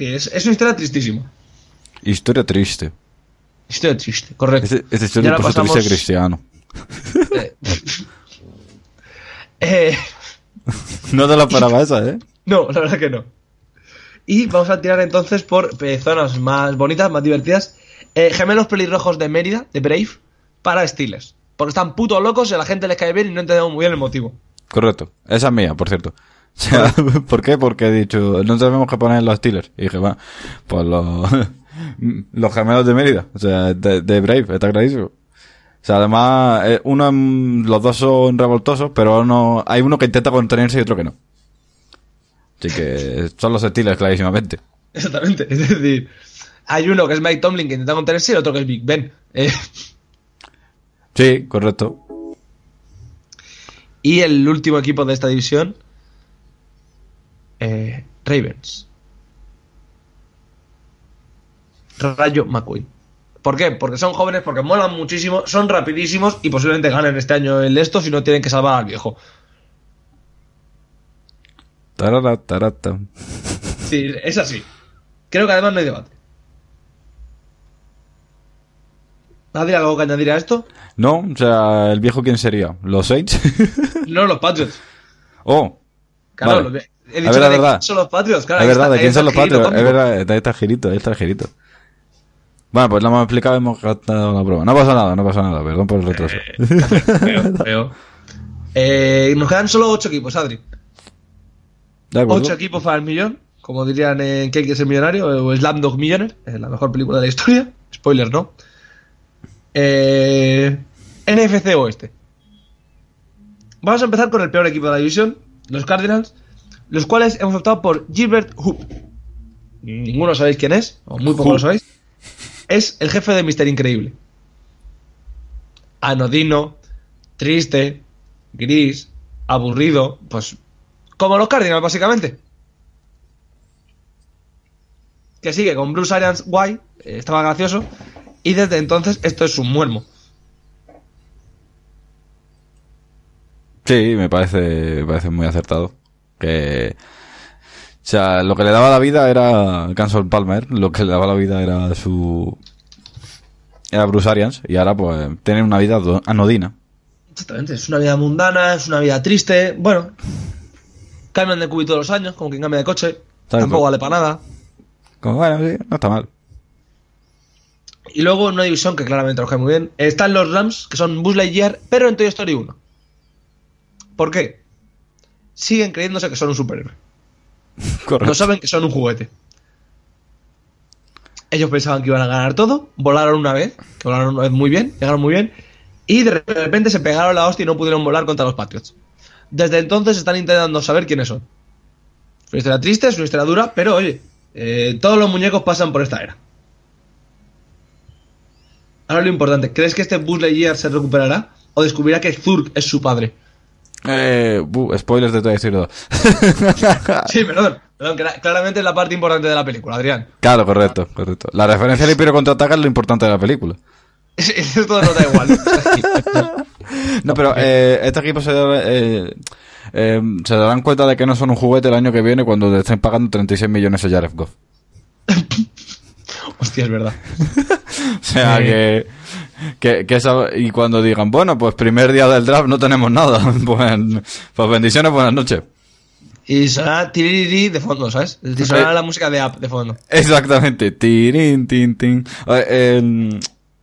[SPEAKER 2] Que es, es una historia tristísima.
[SPEAKER 3] Historia triste.
[SPEAKER 2] Historia triste, correcto.
[SPEAKER 3] Este, este historia te dice
[SPEAKER 2] pasamos-
[SPEAKER 3] cristiano.
[SPEAKER 2] Eh, eh,
[SPEAKER 3] No te lo esperaba esa, ¿eh?
[SPEAKER 2] no, la verdad que no. Y vamos a tirar entonces por eh, zonas más bonitas, más divertidas. Eh, gemelos pelirrojos de Mérida, de Brave, para Steelers. Porque están putos locos y a la gente les cae bien y no entendemos muy bien el motivo.
[SPEAKER 3] Correcto. Esa es mía, por cierto. O sea, ¿por qué? Porque he dicho, no tenemos que poner los Steelers. Y dije, va, pues los, los gemelos de Mérida. O sea, de, de Brave, está clarísimo. O sea, además, eh, uno, en- los dos son revoltosos, pero uno, hay uno que intenta contenerse y otro que no. Así que son los Steelers, clarísimamente.
[SPEAKER 2] Exactamente. Es decir, hay uno que es Mike Tomlin que intenta contenerse y el otro que es Big Ben. Eh,
[SPEAKER 3] Sí, correcto.
[SPEAKER 2] y el último equipo de esta división, eh, Ravens. Rayo McQueen. ¿Por qué? Porque son jóvenes, porque molan muchísimo, son rapidísimos y posiblemente ganen este año el de estos si no tienen que salvar al viejo.
[SPEAKER 3] Tarara, tarata.
[SPEAKER 2] Sí, es así. Creo que además no hay debate. ¿Nadie algo que añadir a esto?
[SPEAKER 3] No, o sea, ¿el viejo quién sería? ¿Los Saints?
[SPEAKER 2] No, los Patriots.
[SPEAKER 3] oh,
[SPEAKER 2] Claro,
[SPEAKER 3] Vale.
[SPEAKER 2] lo- he
[SPEAKER 3] Es
[SPEAKER 2] dicho
[SPEAKER 3] verdad,
[SPEAKER 2] que de
[SPEAKER 3] verdad.
[SPEAKER 2] quién son los Patriots. Claro,
[SPEAKER 3] es verdad,
[SPEAKER 2] está-
[SPEAKER 3] ¿de quién son los
[SPEAKER 2] el
[SPEAKER 3] patrios? Es verdad, está, el ahí está el girito. Bueno, pues lo hemos explicado y hemos gastado la prueba. No pasa nada, no pasa nada, perdón por el retraso.
[SPEAKER 2] Feo, feo. Eh, nos quedan solo 8 equipos, Adri.
[SPEAKER 3] De acuerdo.
[SPEAKER 2] 8 equipos para el millón. Como dirían en ¿Quién quiere ser millonario? O Slamdog Millionaire. Es la mejor película de la historia. Spoiler, ¿no? Eh, NFC Oeste. Vamos a empezar con el peor equipo de la división, los Cardinals, los cuales hemos optado por Gilbert Hoop. Ninguno sabéis quién es, o muy poco
[SPEAKER 3] Hoop.
[SPEAKER 2] lo sabéis. Es el jefe de Mister Increíble. Anodino, triste, gris, aburrido, pues como los Cardinals básicamente. Que sigue con Bruce Arians guay, eh, estaba gracioso, y desde entonces esto es un muermo.
[SPEAKER 3] Sí, me parece, me parece muy acertado. Que. O sea, lo que le daba la vida era Cansol Palmer, lo que le daba la vida era su. Era Bruce Arians, y ahora pues tiene una vida anodina.
[SPEAKER 2] Exactamente, es una vida mundana, es una vida triste, bueno. Cambian de cubito todos los años, como quien cambia de coche. Tampoco vale para nada.
[SPEAKER 3] Como bueno, sí, no está mal.
[SPEAKER 2] Y luego en una división que claramente cae muy bien, están los Rams, que son Buzz Lightyear, pero en Toy Story 1. ¿Por qué? Siguen creyéndose que son un superhéroe.
[SPEAKER 3] Correcto.
[SPEAKER 2] No saben que son un juguete. Ellos pensaban que iban a ganar todo, volaron una vez, que volaron una vez muy bien, llegaron muy bien, y de repente se pegaron la hostia y no pudieron volar contra los Patriots. Desde entonces están intentando saber quiénes son. Es una historia triste, es una historia dura, pero oye, eh, todos los muñecos pasan por esta era. Ahora lo importante, ¿crees que este Buzz Lightyear se recuperará? ¿O descubrirá que Zurg es su padre?
[SPEAKER 3] Eh, spoilers de Toy Story 2.
[SPEAKER 2] Sí, perdón, perdón, claramente es la parte importante de la película, Adrián.
[SPEAKER 3] claro, correcto, correcto. La referencia al Imperio contraataca es lo importante de la película.
[SPEAKER 2] Esto no da igual.
[SPEAKER 3] No, pero eh, este equipo se, eh, eh, se darán cuenta de que no son un juguete el año que viene cuando le estén pagando 36 millones a Jared Goff.
[SPEAKER 2] Hostia, es verdad.
[SPEAKER 3] O sea que, que, que esa- y cuando digan, bueno, pues primer día del draft no tenemos nada, pues, pues bendiciones, buenas noches.
[SPEAKER 2] Y sonará tiriri de fondo, ¿sabes? Es decir, sonará la música de app de fondo.
[SPEAKER 3] Exactamente. Tirin, tin, tin. El-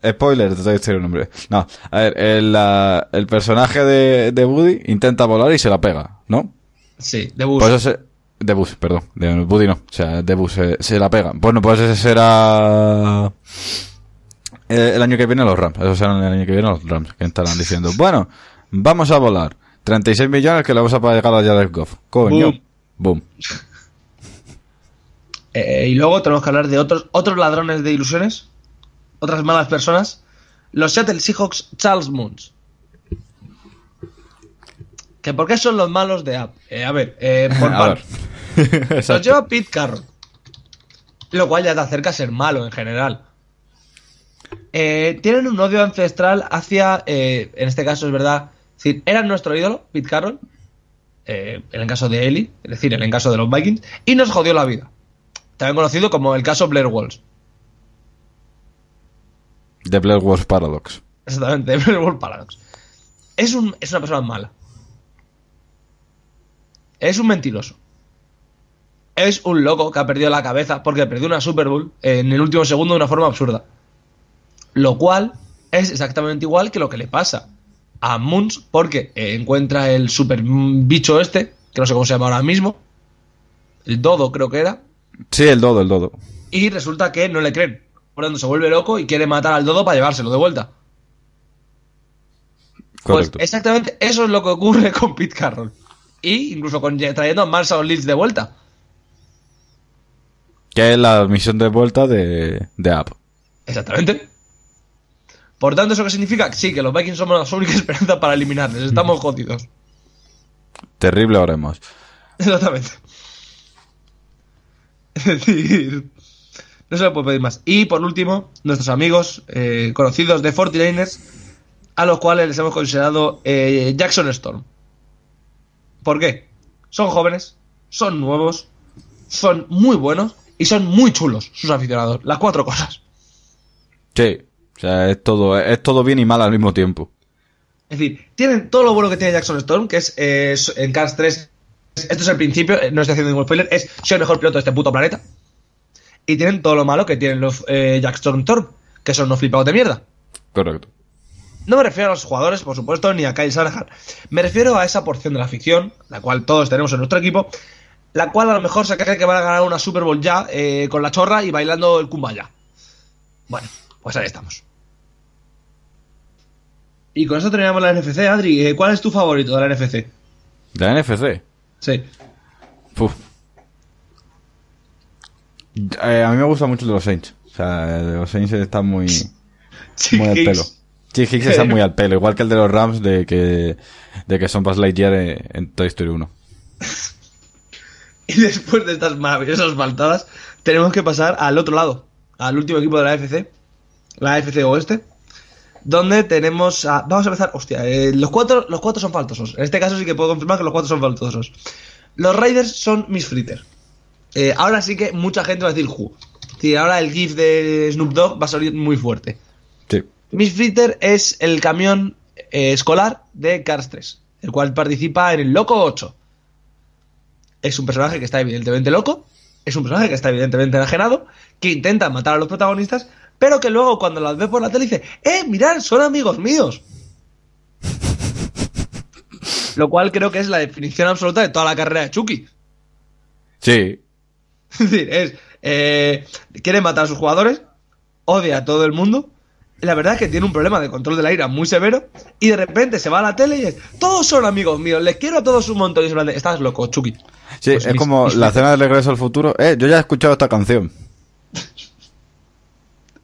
[SPEAKER 3] spoiler, te a decir un nombre. No, a ver, el, la- el personaje de, de Woody intenta volar y se la pega, ¿no?
[SPEAKER 2] Sí, de bus.
[SPEAKER 3] Pues ese, de Bus, perdón, de Woody no, o sea, de Bus se, se la pega. Bueno, pues ese será eh, el año que viene los Rams, eso serán el año que viene los Rams, que estarán diciendo, bueno, vamos a volar, 36 millones que le vamos a pagar a Jared Goff. Coño.
[SPEAKER 2] Boom.
[SPEAKER 3] Boom.
[SPEAKER 2] Eh, y luego tenemos que hablar de otros, otros ladrones de ilusiones, otras malas personas. Los Seattle Seahawks Charles Moons. ¿Que ¿Por qué son los malos de app? Eh, a ver, eh, por
[SPEAKER 3] A ver.
[SPEAKER 2] Los lleva Pete Carroll. Lo cual ya te acerca a ser malo en general. Eh, tienen un odio ancestral hacia, eh, en este caso es verdad, es decir, eran nuestro ídolo, Pete Carroll, eh, en el caso de Eli, es decir, en el caso de los Vikings, y nos jodió la vida. También conocido como el caso Blair Walls.
[SPEAKER 3] The Blair Wars Paradox.
[SPEAKER 2] Exactamente, de Blair Walls Paradox. Es, un, es una persona mala. Es un mentiroso. Es un loco que ha perdido la cabeza porque perdió una Super Bowl en el último segundo de una forma absurda. Lo cual es exactamente igual que lo que le pasa a Moons porque eh, encuentra el super bicho este, que no sé cómo se llama ahora mismo. El dodo creo que era.
[SPEAKER 3] Sí, el dodo, el dodo.
[SPEAKER 2] Y resulta que no le creen. Por lo tanto, se vuelve loco y quiere matar al dodo para llevárselo de vuelta. Pues
[SPEAKER 3] Correcto.
[SPEAKER 2] exactamente eso es lo que ocurre con Pete Carroll. Y incluso con trayendo a Marshall Lynch de vuelta.
[SPEAKER 3] Que es la misión de vuelta de, de App.
[SPEAKER 2] Exactamente. Por tanto, ¿eso qué significa? Sí, que los Vikings somos la única esperanza para eliminarles. Estamos jodidos.
[SPEAKER 3] Terrible haremos.
[SPEAKER 2] Exactamente. Es decir, No se le puede pedir más. Y por último, nuestros amigos eh, conocidos de 49ers, a los cuales les hemos considerado eh, Jackson Storm. ¿Por qué? Son jóvenes, son nuevos, son muy buenos y son muy chulos sus aficionados. Las cuatro cosas.
[SPEAKER 3] Sí. O sea, es todo, es todo bien y mal al mismo tiempo.
[SPEAKER 2] Es decir, tienen todo lo bueno que tiene Jackson Storm, que es eh, en Cars 3. Esto es el principio, eh, no estoy haciendo ningún spoiler, es soy el mejor piloto de este puto planeta. Y tienen todo lo malo que tienen los eh, Jackson Storm, que son unos flipados de mierda.
[SPEAKER 3] Correcto.
[SPEAKER 2] No me refiero a los jugadores, por supuesto, ni a Kyle Shanahan. Me refiero a esa porción de la ficción, la cual todos tenemos en nuestro equipo, la cual a lo mejor se cree que van a ganar una Super Bowl ya eh, con la chorra y bailando el kumbaya. Bueno, pues ahí estamos. Y con eso terminamos la NFC, Adri. Eh, ¿Cuál es tu favorito de la NFC?
[SPEAKER 3] De la NFC.
[SPEAKER 2] Sí.
[SPEAKER 3] Puf. Eh, a mí me gusta mucho el de los Saints. O sea, el de los Saints está muy, muy al pelo. Sí, Hicks está muy al pelo. Igual que el de los Rams de que, de que son Buzz Lightyear en, en Toy Story 1.
[SPEAKER 2] Y después de estas maravillosas faltadas, tenemos que pasar al otro lado, al último equipo de la AFC, la AFC Oeste, donde tenemos a... Vamos a empezar, hostia, eh, los, cuatro, los cuatro son faltosos. En este caso sí que puedo confirmar que los cuatro son faltosos. Los Raiders son Miss Fritter. Eh, ahora sí que mucha gente va a decir decir, ahora el GIF de Snoop Dogg va a salir muy fuerte.
[SPEAKER 3] Sí.
[SPEAKER 2] Miss Fritter es el camión eh, escolar de Cars 3, el cual participa en el Loco 8. Es un personaje que está evidentemente loco, es un personaje que está evidentemente enajenado, que intenta matar a los protagonistas, pero que luego cuando las ve por la tele dice, ¡eh, mirad, son amigos míos! Lo cual creo que es la definición absoluta de toda la carrera de Chucky.
[SPEAKER 3] Sí.
[SPEAKER 2] Es decir, es. eh, quiere matar a sus jugadores, odia a todo el mundo. La verdad es que tiene un problema de control de la ira muy severo. Y de repente se va a la tele y es. Todos son amigos míos, les quiero a todos un montón. Y se Estás loco, Chucky.
[SPEAKER 3] Sí,
[SPEAKER 2] Pues
[SPEAKER 3] es
[SPEAKER 2] mis-
[SPEAKER 3] como
[SPEAKER 2] mis-
[SPEAKER 3] la cena de regreso al futuro. Eh, yo ya he escuchado esta canción.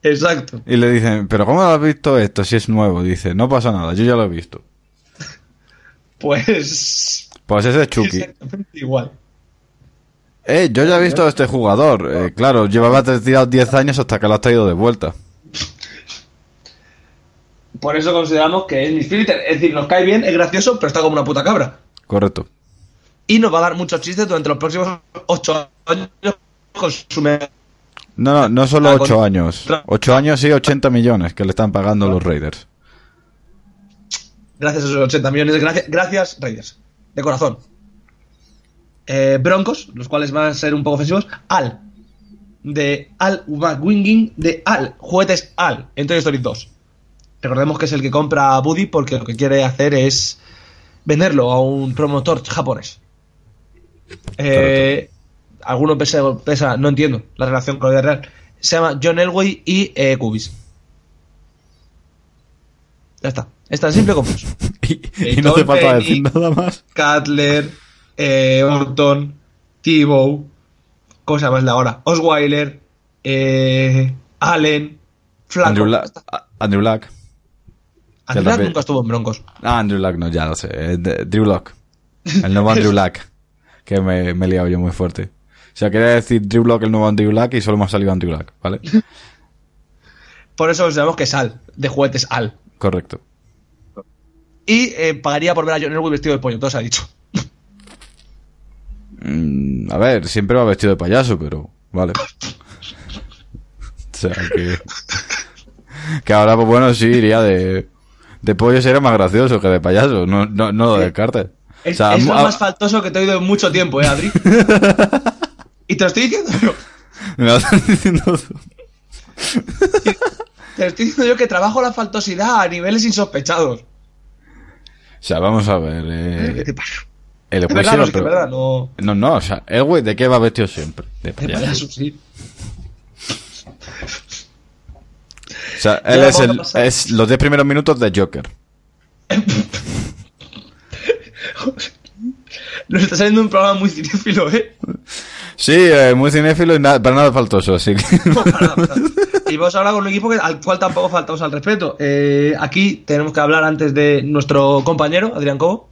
[SPEAKER 2] Exacto.
[SPEAKER 3] Y le dicen, ¿pero cómo has visto esto si es nuevo? Dice, no pasa nada, yo ya lo he visto.
[SPEAKER 2] Pues.
[SPEAKER 3] Pues ese es Chucky.
[SPEAKER 2] Exactamente igual.
[SPEAKER 3] Eh, yo ya he visto a este jugador. Eh, claro, llevaba tirado 10 años hasta que lo has traído de vuelta.
[SPEAKER 2] Por eso consideramos que es Miss Fritter. Es decir, nos cae bien, es gracioso, pero está como una puta cabra.
[SPEAKER 3] Correcto.
[SPEAKER 2] Y nos va a dar muchos chistes durante los próximos 8 años con su
[SPEAKER 3] No, no, no solo
[SPEAKER 2] Ah,
[SPEAKER 3] 8
[SPEAKER 2] con-
[SPEAKER 3] años. 8 años y 80 millones que le están pagando los Raiders.
[SPEAKER 2] Gracias a esos 80 millones. Gracias, gracias Raiders. De corazón. Eh, Broncos, los cuales van a ser un poco ofensivos. Al. De Al Winging de Al. Juguetes Al. En Toy Story 2. Recordemos que es el que compra a Buddy porque lo que quiere hacer es venderlo a un promotor japonés. Eh, alguno pesa, pesa- no entiendo la relación con la vida real. Se llama John Elway y eh, Cubis. Ya está. Es tan simple como eso.
[SPEAKER 3] Y, y no hace falta decir nada más.
[SPEAKER 2] Cutler, eh, Orton, Tebow, ¿cómo se llama el de ahora? Osweiler, eh, Allen, Flaco.
[SPEAKER 3] Andrew, La- a- Andrew Luck.
[SPEAKER 2] Andrew Luck nunca estuvo en Broncos.
[SPEAKER 3] Ah, Andrew Luck, no, ya lo sé. eh, Drew Lock. El nuevo Andrew Luck. Que me, me he liado yo muy fuerte. O sea, quería decir Drew Lock, el nuevo Andrew Luck, y solo me ha salido Andrew Luck, ¿vale?
[SPEAKER 2] Por eso consideramos que es Al, de juguetes Al.
[SPEAKER 3] Correcto.
[SPEAKER 2] Y eh, pagaría por ver a John Elway vestido de pollo, todo se ha dicho.
[SPEAKER 3] Mm, a ver, siempre va vestido de payaso, pero vale. O sea, que... Que ahora, pues bueno, sí, iría de... De pollo sería más gracioso que de payaso, no, no, no lo descartes.
[SPEAKER 2] Es,
[SPEAKER 3] O sea,
[SPEAKER 2] es lo
[SPEAKER 3] a-
[SPEAKER 2] más faltoso que te he oído en mucho tiempo, ¿eh, Adri? y te lo estoy diciendo yo.
[SPEAKER 3] Me lo estás diciendo tú.
[SPEAKER 2] Te lo estoy diciendo yo que trabajo la faltosidad a niveles insospechados.
[SPEAKER 3] O sea, vamos a ver.
[SPEAKER 2] ¿Qué
[SPEAKER 3] Eh,
[SPEAKER 2] te pasa?
[SPEAKER 3] el güey
[SPEAKER 2] verdad, no,
[SPEAKER 3] pero-
[SPEAKER 2] verdad, no...
[SPEAKER 3] No, no, o sea, el güey, ¿de qué va vestido siempre? De
[SPEAKER 2] De
[SPEAKER 3] payaso.
[SPEAKER 2] sí.
[SPEAKER 3] O sea, él
[SPEAKER 2] Ya
[SPEAKER 3] es, el, es los 10 primeros minutos de Joker.
[SPEAKER 2] Nos está saliendo un programa muy cinéfilo, ¿eh?
[SPEAKER 3] Sí, eh, muy cinéfilo y nada, para nada faltoso, así que...
[SPEAKER 2] No, para nada, para nada. Y vamos ahora con un equipo que- al cual tampoco faltamos al respeto. Eh, aquí tenemos que hablar antes de nuestro compañero, Adrián Cobo,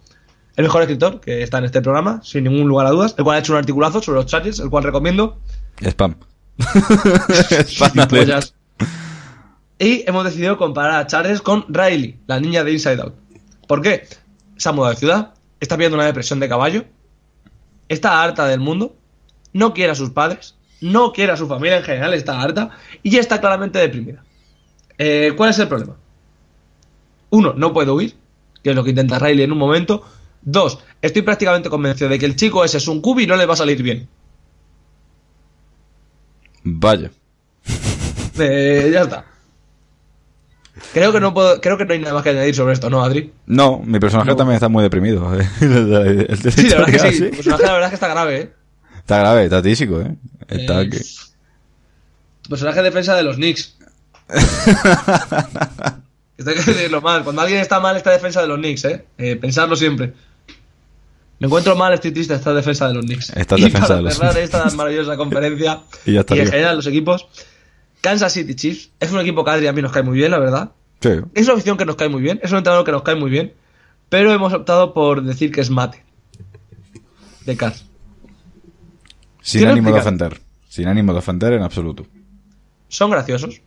[SPEAKER 2] el mejor escritor que está en este programa, sin ningún lugar a dudas, el cual ha hecho un articulazo sobre los Chargers, el cual recomiendo.
[SPEAKER 3] Spam.
[SPEAKER 2] Pollas. Y hemos decidido comparar a Charles con Riley, la niña de Inside Out. ¿Por qué? Se ha mudado de ciudad, está viendo una depresión de caballo, está harta del mundo, no quiere a sus padres, no quiere a su familia en general, está harta y ya está claramente deprimida. Eh, ¿Cuál es el problema? Uno, no puede huir, que es lo que intenta Riley en un momento. Dos, estoy prácticamente convencido de que el chico ese es un cubi y no le va a salir bien.
[SPEAKER 3] Vaya.
[SPEAKER 2] Eh, ya está. Creo que no puedo, creo que no hay nada más que añadir sobre esto, ¿no, Adri?
[SPEAKER 3] No, mi personaje
[SPEAKER 2] No.
[SPEAKER 3] también está muy deprimido. ¿eh?
[SPEAKER 2] Sí, la verdad es que sí.
[SPEAKER 3] sí.
[SPEAKER 2] Tu personaje la verdad es que está grave, ¿eh?
[SPEAKER 3] Está grave, está tísico, ¿eh? Está
[SPEAKER 2] Eh,
[SPEAKER 3] que...
[SPEAKER 2] Tu personaje de defensa de los Knicks. Esto hay que decirlo mal. Cuando alguien está mal, está defensa de los Knicks, ¿eh? eh pensarlo siempre. Me encuentro mal, estoy triste, está defensa de los Knicks.
[SPEAKER 3] Está
[SPEAKER 2] y
[SPEAKER 3] defensa
[SPEAKER 2] para
[SPEAKER 3] de los
[SPEAKER 2] cerrar esta maravillosa conferencia
[SPEAKER 3] Y ya
[SPEAKER 2] en general los equipos, Kansas City Chiefs es un equipo que Adri a mí nos cae muy bien, la verdad.
[SPEAKER 3] Sí.
[SPEAKER 2] Es una afición que nos cae muy bien, es un entrenador que nos cae muy bien, pero hemos optado por decir que es mate. De Cars.
[SPEAKER 3] Sin ánimo de ofender. Sin ánimo de ofender en absoluto.
[SPEAKER 2] Son graciosos.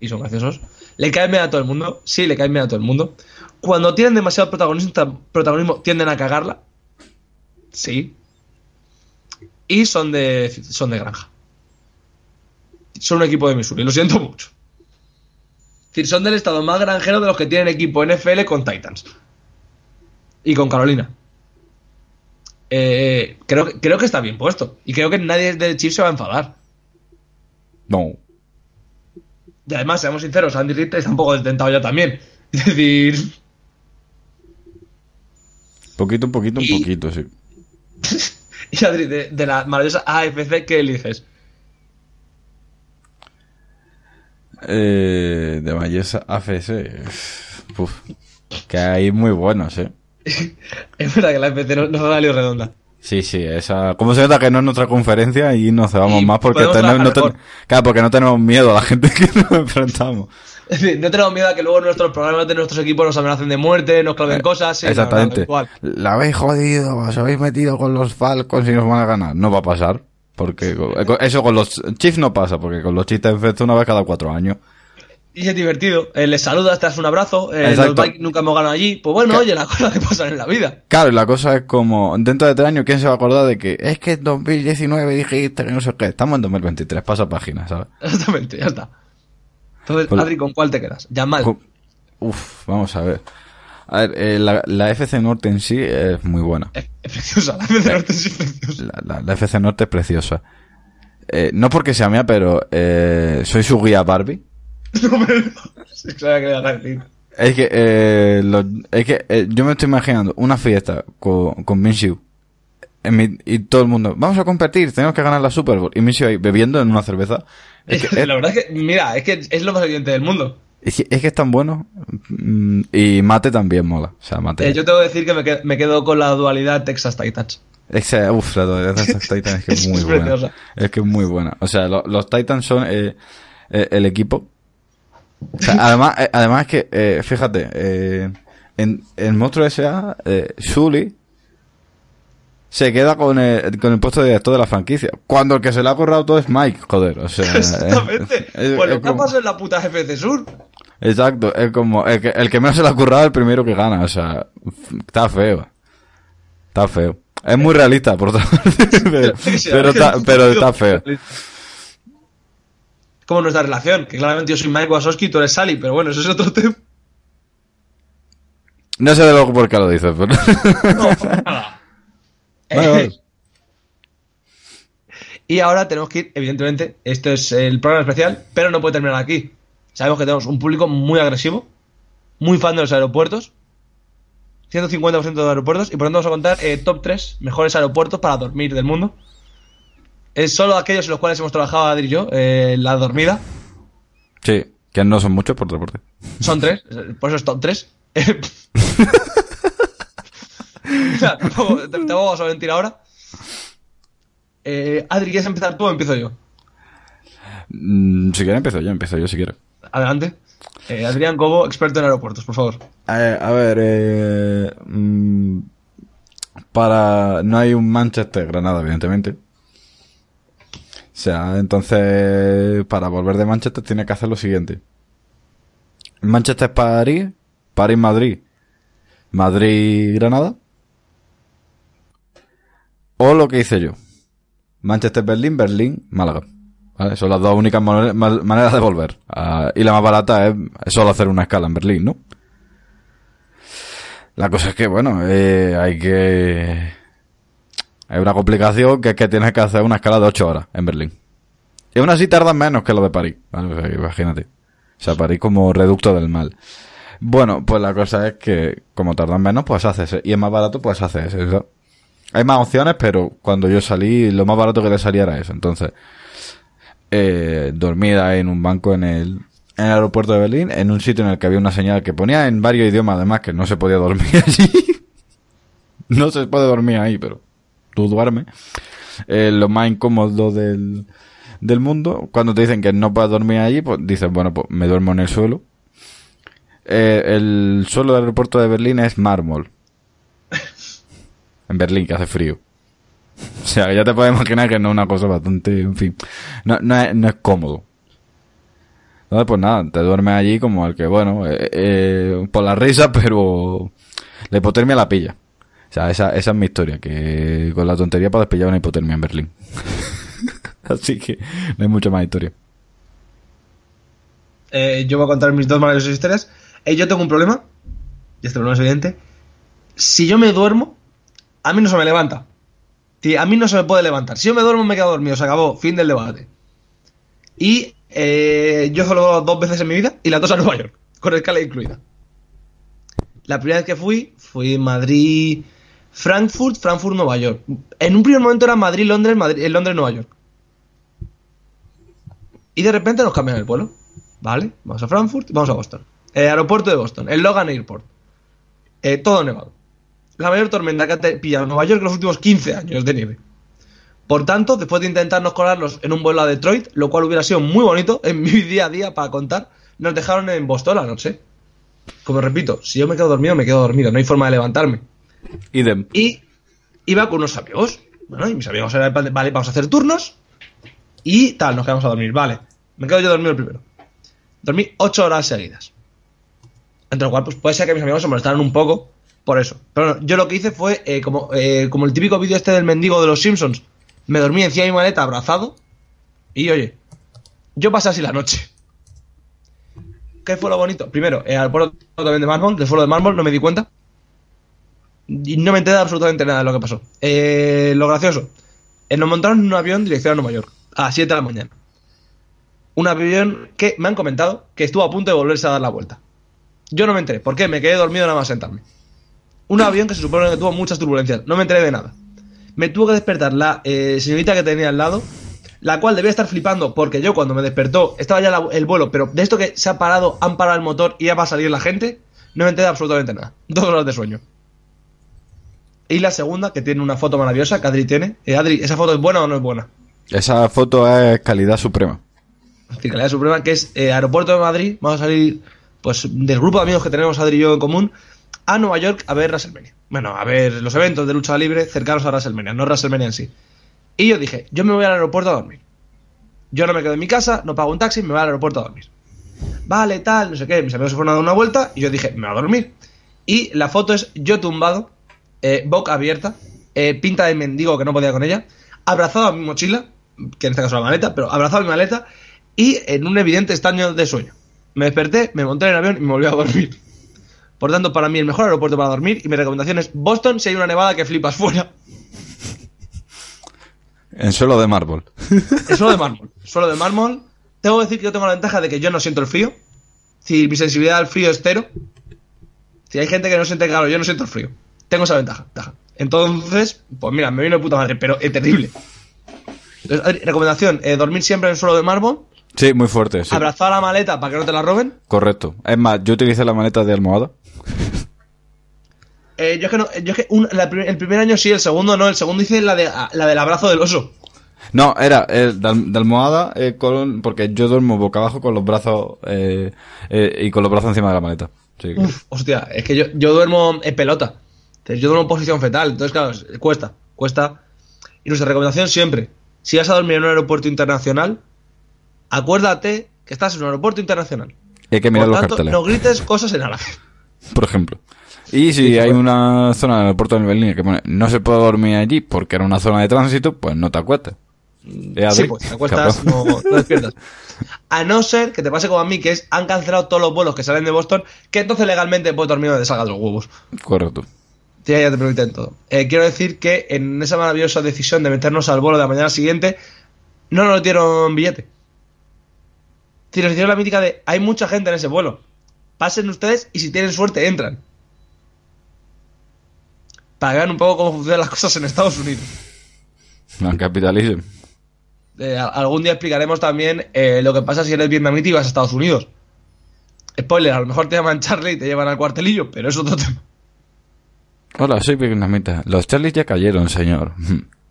[SPEAKER 2] Y son graciosos. Le caen bien a todo el mundo. Sí, le caen bien a todo el mundo. Cuando tienen demasiado protagonismo, protagonismo tienden a cagarla. Sí. Y son de, son de granja. Son un equipo de Missouri. Lo siento mucho. Es decir, son del estado más granjero de los que tienen equipo NFL con Titans. Y con Carolina. Eh, creo, que- creo que está bien puesto. Y creo que nadie del Chiefs se va a enfadar.
[SPEAKER 3] No.
[SPEAKER 2] Y además, seamos sinceros, Andy Reid está un poco desdentado ya también. Es decir,
[SPEAKER 3] Poquito, un poquito, un
[SPEAKER 2] Y-
[SPEAKER 3] poquito, sí.
[SPEAKER 2] y Adri, de, de la maravillosa AFC, ¿qué eliges?
[SPEAKER 3] Eh, de belleza AFC. Uf. Que hay muy buenos, ¿eh?
[SPEAKER 2] Es verdad que la AFC no, no salió redonda.
[SPEAKER 3] Sí, sí, esa. Como se nota que no es nuestra conferencia y nos cebamos más porque tenemos, no
[SPEAKER 2] trabajar
[SPEAKER 3] ten- claro, porque no tenemos miedo a la gente que nos enfrentamos.
[SPEAKER 2] No tenemos miedo a que luego nuestros programas de nuestros equipos nos amenacen de muerte, nos claven cosas. sí, la verdad,
[SPEAKER 3] Exactamente. La habéis jodido, os habéis metido con los Falcons y nos van a ganar. No va a pasar. Porque eh, eso con los Chiefs no pasa, porque con los Chiefs te enfrentas una vez cada cuatro años.
[SPEAKER 2] Y es divertido. Eh, les saludas, te das un abrazo. eh, los
[SPEAKER 3] Exacto.
[SPEAKER 2] Vikings nunca hemos ganado allí. Pues bueno, oye, las cosas que pasan en la vida.
[SPEAKER 3] Claro, y la cosa es como, dentro de tres años, ¿quién se va a acordar de que es que en 2019 dijiste que no sé qué? Estamos en 2023, pasa página, ¿sabes?
[SPEAKER 2] Exactamente, ya está. Entonces,
[SPEAKER 3] Pues-
[SPEAKER 2] Adri, ¿con cuál te quedas? Yamal.
[SPEAKER 3] Uf, vamos a ver. A ver, eh, la, la FC Norte en sí es muy buena.
[SPEAKER 2] Es, es preciosa, la AFC Norte sí es preciosa.
[SPEAKER 3] La, la- la FC Norte es preciosa. Eh, no porque sea mía, pero eh, soy su guía Barbie.
[SPEAKER 2] Sí, que.
[SPEAKER 3] Es que, eh, lo- es que eh, yo me estoy imaginando una fiesta con, con Minshew en mi- y todo el mundo, vamos a competir, tenemos que ganar la Super Bowl. Y Minshew ahí bebiendo en una cerveza. Es que,
[SPEAKER 2] la verdad es que, mira, es que es lo más evidente del mundo.
[SPEAKER 3] es, que- es que es tan bueno. Mm, Y Mate también mola. O sea, Mate.
[SPEAKER 2] Eh, yo tengo que decir que me, qued- me quedo con la dualidad Texas Titans.
[SPEAKER 3] Ese, uf, la dualidad estos Titans es que es
[SPEAKER 2] Es
[SPEAKER 3] muy buena.
[SPEAKER 2] preciosa.
[SPEAKER 3] Es que es muy buena. O sea, lo- los Titans son eh, el equipo. O sea, además, eh, además es que, eh, fíjate, eh, en el monstruo S.A., eh, Sully se queda con el, con el puesto de director de la franquicia. Cuando el que se le ha currado todo es Mike, joder. O sea,
[SPEAKER 2] Exactamente.
[SPEAKER 3] eh, es-
[SPEAKER 2] bueno,
[SPEAKER 3] es
[SPEAKER 2] ¿qué
[SPEAKER 3] como-
[SPEAKER 2] pasa en la puta FC Sur?
[SPEAKER 3] Exacto, es como el que, el que menos se le ha currado es el primero que gana. O sea, está feo. Está feo. Es muy realista, por otra parte. pero, pero,
[SPEAKER 2] es que
[SPEAKER 3] está,
[SPEAKER 2] es
[SPEAKER 3] pero está feo.
[SPEAKER 2] Como nuestra relación, que claramente yo soy Mike Wazowski y tú eres Sally, pero bueno, eso es otro tema.
[SPEAKER 3] No sé de lo por qué lo dices, pero.
[SPEAKER 2] No, nada.
[SPEAKER 3] Vale, vale.
[SPEAKER 2] Y ahora tenemos que ir, evidentemente, esto es el programa especial, pero no puede terminar aquí. Sabemos que tenemos un público muy agresivo, muy fan de los aeropuertos, 150% de los aeropuertos, y por tanto vamos a contar eh, top 3 mejores aeropuertos para dormir del mundo. Es solo aquellos en los cuales hemos trabajado Adri y yo, eh, la dormida.
[SPEAKER 3] Sí, que no son muchos por otra parte.
[SPEAKER 2] Son tres, por eso es top 3. Mira, tampoco- te, te vamos a mentir ahora. Eh, Adri, ¿quieres empezar tú o empiezo yo?
[SPEAKER 3] Mm, si quieres empiezo yo, empiezo yo si quieres.
[SPEAKER 2] Adelante. Eh, Adrián Cobo, experto en aeropuertos, por favor.
[SPEAKER 3] Eh, a ver, eh, mm, para... No hay un Manchester Granada, evidentemente. Sea, entonces, para volver de Manchester tiene que hacer lo siguiente. Manchester París, París Madrid, Madrid Granada. O lo que hice yo. Manchester Berlín, Berlín, Málaga. ¿Vale? Son las dos únicas mane- ma- maneras de volver. Ah, y la más barata es solo hacer una escala en Berlín, ¿no? La cosa es que, bueno, eh, hay que... Hay una complicación que es que tienes que hacer una escala de 8 horas en Berlín. Y aún así tardan menos que lo de París. imagínate. O sea, París como reducto del mal. Bueno, pues la cosa es que como tardan menos, pues haces. Y es más barato, pues haces ese. o sea, hay más opciones, pero cuando yo salí, lo más barato que te salía era eso. Entonces, eh, dormida en un banco en el, en el aeropuerto de Berlín, en un sitio en el que había una señal que ponía en varios idiomas, además, que no se podía dormir allí. no se puede dormir ahí, pero tú duermes. Eh, lo más incómodo del, del mundo, cuando te dicen que no puedes dormir allí, pues dices, bueno, pues me duermo en el suelo. Eh, el suelo del aeropuerto de Berlín es mármol. En Berlín, que hace frío. O sea, ya te puedes imaginar que no es una cosa bastante, en fin, no, no, es, cómodo. Entonces, pues nada, te duermes allí como el que, bueno, eh, por la risa, pero la hipotermia la pilla. O sea, esa, es mi historia, que con la tontería puedes pillar una hipotermia en Berlín. Así que no hay mucha más historia.
[SPEAKER 2] Eh, yo voy a contar mis dos maravillosas historias. Eh, yo tengo un problema, y este problema es evidente. Si yo me duermo, a mí no se me levanta. A mí no se me puede levantar. Si yo me duermo, me quedo dormido. Se acabó. Fin del debate. Y eh, yo solo dos veces en mi vida y las dos a Nueva York, con escala incluida. La primera vez que fui, fui Madrid, Frankfurt, Frankfurt, Nueva York. En un primer momento era Madrid, Londres, Madrid, eh, Londres, Nueva York. Y de repente nos cambian el vuelo. ¿Vale? Vamos a Frankfurt, vamos a Boston. El aeropuerto de Boston, el Logan Airport. Eh, todo nevado. La mayor tormenta que ha pillado Nueva York en los últimos 15 años de nieve. Por tanto, después de intentarnos colarnos en un vuelo a Detroit, lo cual hubiera sido muy bonito en mi día a día para contar, nos dejaron en Boston la noche. Como repito, si yo me quedo dormido, me quedo dormido, no hay forma de levantarme.
[SPEAKER 3] Idem.
[SPEAKER 2] Y iba con unos amigos. Bueno, y mis amigos eran, vale, vamos a hacer turnos. Y tal, nos quedamos a dormir. Vale, me quedo yo dormido el primero. Dormí ocho horas seguidas. Entre lo cual, pues puede ser que mis amigos se molestaran un poco por eso. Pero yo lo que hice fue, eh, como, eh, como el típico vídeo este del mendigo de los Simpsons, me dormí encima de mi maleta abrazado. Y oye, yo pasé así la noche. ¿Qué fue lo bonito? Primero, el aeropuerto también de mármol, del foro de mármol, no me di cuenta. No me enteré absolutamente nada de lo que pasó. Eh, lo gracioso. nos montaron en un avión dirección a Nueva York. A las 7 de la mañana. Un avión que me han comentado que estuvo a punto de volverse a dar la vuelta. Yo no me enteré. ¿Por qué? Me quedé dormido nada más sentarme. Un avión que se supone que tuvo muchas turbulencias. No me enteré de nada. Me tuvo que despertar la eh, señorita que tenía al lado, la cual debía estar flipando porque yo cuando me despertó estaba ya el vuelo, pero de esto que se ha parado, han parado el motor y ya va a salir la gente, no me enteré de absolutamente nada. Dos horas de sueño. Y la segunda, que tiene una foto maravillosa, que Adri tiene. Eh, Adri, ¿esa foto es buena o no es buena?
[SPEAKER 3] Esa foto es calidad suprema.
[SPEAKER 2] Sí, calidad suprema, que es eh, Aeropuerto de Madrid. Vamos a salir, pues, del grupo de amigos que tenemos Adri y yo en común, a Nueva York a ver WrestleMania. Bueno, a ver los eventos de lucha libre cercanos a WrestleMania, no WrestleMania en sí. Y yo dije, yo me voy al aeropuerto a dormir. Yo no me quedo en mi casa, no pago un taxi, me voy al aeropuerto a dormir. Vale, tal, no sé qué. Mis amigos se fueron a dar una vuelta y yo dije, me voy a dormir. Y la foto es yo tumbado, eh, boca abierta, eh, pinta de mendigo que no podía con ella, abrazado a mi mochila, que en este caso la maleta, pero abrazado a mi maleta y en un evidente estaño de sueño. Me desperté, me monté en el avión y me volví a dormir. Por tanto, para mí el mejor aeropuerto para dormir y mi recomendación es Boston si hay una nevada que flipas fuera.
[SPEAKER 3] En suelo de mármol.
[SPEAKER 2] Es suelo de mármol. Suelo de mármol. Tengo que decir que yo tengo la ventaja de que yo no siento el frío. Si mi sensibilidad al frío es cero. Si hay gente que no siente calor, yo no siento el frío. Tengo esa ventaja. ventaja. Entonces, pues mira, me vino de puta madre, pero es terrible. Entonces, Adri, recomendación, eh, dormir siempre en suelo de mármol,
[SPEAKER 3] Sí, muy fuerte. sí.
[SPEAKER 2] abrazar la maleta para que no te la roben.
[SPEAKER 3] Correcto. Es más, yo utilicé la maleta de almohada.
[SPEAKER 2] Eh, yo es que, no, yo es que un- la el primer año sí, el segundo no. El segundo hice la, de, la del abrazo del oso.
[SPEAKER 3] No, era eh, de, al- de almohada eh, con, porque yo duermo boca abajo con los brazos eh, eh, y con los brazos encima de la maleta. Que-
[SPEAKER 2] Uf, hostia, es que yo, yo duermo en pelota. Entonces, yo duermo en posición fetal. Entonces, claro, es- cuesta, cuesta. Y nuestra recomendación siempre, si vas a dormir en un aeropuerto internacional, acuérdate que estás en un aeropuerto internacional.
[SPEAKER 3] Y hay que mirar
[SPEAKER 2] Por
[SPEAKER 3] los
[SPEAKER 2] tanto,
[SPEAKER 3] carteles,
[SPEAKER 2] no grites cosas en árabe.
[SPEAKER 3] por ejemplo. Y si hay una zona en el aeropuerto de Berlín que pone no se puede dormir allí porque era una zona de tránsito, pues no te acuestes. Eh,
[SPEAKER 2] Sí, pues te acuestas, no, no despiertas. A no ser que te pase como a mí, que es han cancelado todos los vuelos que salen de Boston, que entonces legalmente puedes dormir donde salgan los huevos.
[SPEAKER 3] Correcto.
[SPEAKER 2] Ya, ya te permiten todo. Eh, quiero decir que en esa maravillosa decisión de meternos al vuelo de la mañana siguiente, no nos dieron billete. Si nos hicieron la mítica de hay mucha gente en ese vuelo. Pasen ustedes y si tienen suerte entran. Para que vean un poco cómo funcionan las cosas en Estados Unidos.
[SPEAKER 3] No capitalism.
[SPEAKER 2] Eh, algún día explicaremos también eh, lo que pasa si eres vietnamita y vas a Estados Unidos. Spoiler, a lo mejor te llaman Charlie y te llevan al cuartelillo, pero es otro tema.
[SPEAKER 3] Hola, soy vietnamita. Los Charlies ya cayeron, señor.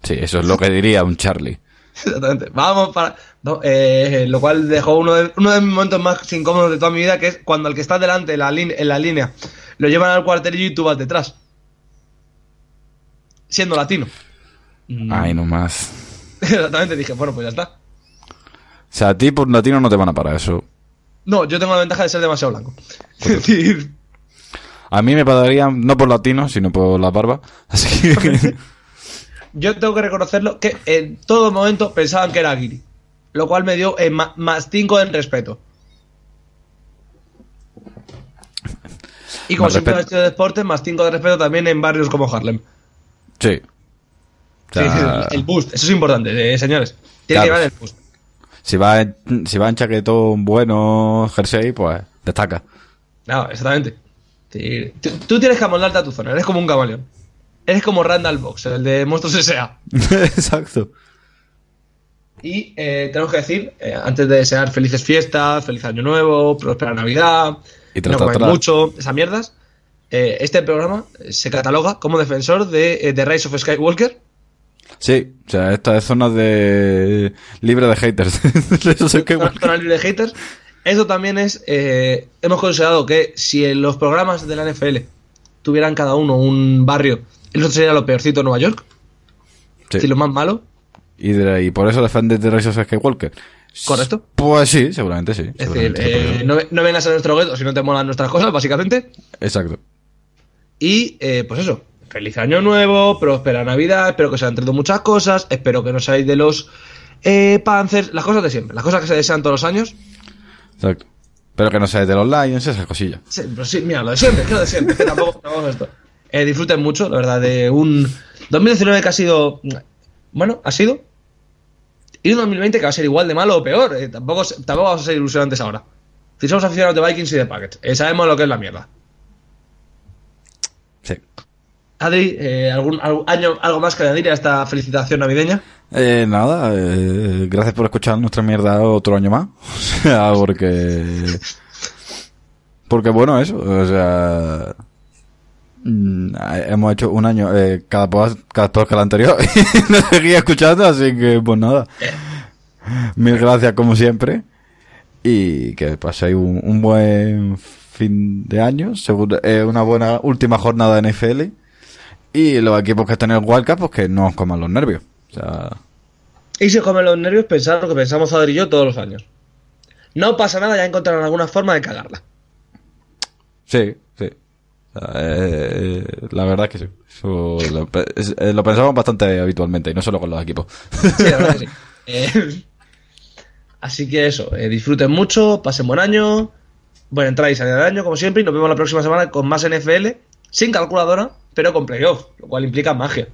[SPEAKER 3] Sí, eso es lo que diría un Charlie.
[SPEAKER 2] Exactamente. Vamos para. no, eh, lo cual dejó uno de, uno de mis momentos más incómodos de toda mi vida, que es cuando el que está delante en la, en la línea lo llevan al cuartelillo y tú vas detrás. Siendo latino.
[SPEAKER 3] Ay, no más.
[SPEAKER 2] Exactamente, dije, bueno, pues ya está.
[SPEAKER 3] O sea, a ti por latino no te van a parar eso.
[SPEAKER 2] No, yo tengo la ventaja de ser demasiado blanco. Es decir,
[SPEAKER 3] A mí me pagarían no por latino, sino por la barba. Así que...
[SPEAKER 2] yo tengo que reconocerlo que en todo momento pensaban que era Guiri. Lo cual me dio eh, más 5 en respeto. Y como
[SPEAKER 3] Más
[SPEAKER 2] siempre
[SPEAKER 3] respeto.
[SPEAKER 2] vestido de deporte, más 5 de respeto también en barrios como Harlem.
[SPEAKER 3] sí. O
[SPEAKER 2] Sí,
[SPEAKER 3] sea,
[SPEAKER 2] sí, el boost, eso es importante, eh, señores. Tiene que llevar el boost.
[SPEAKER 3] si va en, si va en chaquetón bueno, jersey, pues destaca.
[SPEAKER 2] No, exactamente. Sí, Tú, tú tienes que amoldarte a tu zona, eres como un camaleón. Eres como Randall Box, el de Monstruos S.A.
[SPEAKER 3] Exacto.
[SPEAKER 2] Y eh, tenemos que decir, eh, antes de desear felices fiestas, feliz año nuevo, próspera Navidad,
[SPEAKER 3] Y tra,
[SPEAKER 2] no
[SPEAKER 3] tra,
[SPEAKER 2] comáis
[SPEAKER 3] tra.
[SPEAKER 2] mucho, esas mierdas, eh, este programa se cataloga como defensor de eh, The Rise of Skywalker.
[SPEAKER 3] Sí, o sea, esta es zona de libre de haters.
[SPEAKER 2] Zona libre de haters. Esto también es. eh, hemos considerado que si en los programas de la NFL tuvieran cada uno un barrio, el otro sería lo peorcito de Nueva York,
[SPEAKER 3] Sí.
[SPEAKER 2] y lo más malo,
[SPEAKER 3] Y, de- y por eso defendes de of Skywalker.
[SPEAKER 2] ¿correcto?
[SPEAKER 3] Pues sí, seguramente sí.
[SPEAKER 2] Es decir,
[SPEAKER 3] seguramente
[SPEAKER 2] eh, no, no vengas a nuestro gueto si no te molan nuestras cosas, básicamente.
[SPEAKER 3] Exacto.
[SPEAKER 2] Y eh, pues eso, feliz año nuevo, próspera Navidad, espero que os hayan traído muchas cosas, espero que no seáis de los eh, Panthers, las cosas de siempre, las cosas que se desean todos los años.
[SPEAKER 3] Exacto. Pero que no seas de los Lions, esas cosillas.
[SPEAKER 2] Sí, pero sí, mira, lo de siempre, que lo de siempre, que tampoco, esto. Eh, disfruten mucho, la verdad, de un 2019 que ha sido, bueno, ha sido, y un 2020 que va a ser igual de malo o peor, eh, tampoco, tampoco vamos a ser ilusionantes ahora. Si somos aficionados de Vikings y de Packets, eh, sabemos lo que es la mierda.
[SPEAKER 3] Sí.
[SPEAKER 2] Adri, eh, ¿algún, año, algo más que añadir a esta felicitación navideña?
[SPEAKER 3] Eh, nada, eh, gracias por escuchar nuestra mierda otro año más. Porque. Porque bueno, eso, o sea. mm, Hemos hecho un año, eh, cada post, cada podcast que el anterior, y nos seguía escuchando, así que pues nada. Mil gracias como siempre. Y que paséis un, un buen fin de año, seguro, eh, una buena última jornada de NFL. Y los equipos que están en el Wildcard, pues que no os coman los nervios. O sea,
[SPEAKER 2] Y si os comen los nervios, pensar lo que pensamos Adri y yo todos los años. No pasa nada, ya encontrarán alguna forma de cagarla.
[SPEAKER 3] Sí, sí. O sea, eh, la verdad es que sí. Eso lo, es- eh, lo pensamos bastante habitualmente y no solo con los equipos.
[SPEAKER 2] Sí, la verdad que sí. Eh, así que eso, eh, disfruten mucho, pasen buen año, buena entrada y salida de año, como siempre, y nos vemos la próxima semana con más NFL, sin calculadora, pero con playoff, lo cual implica magia.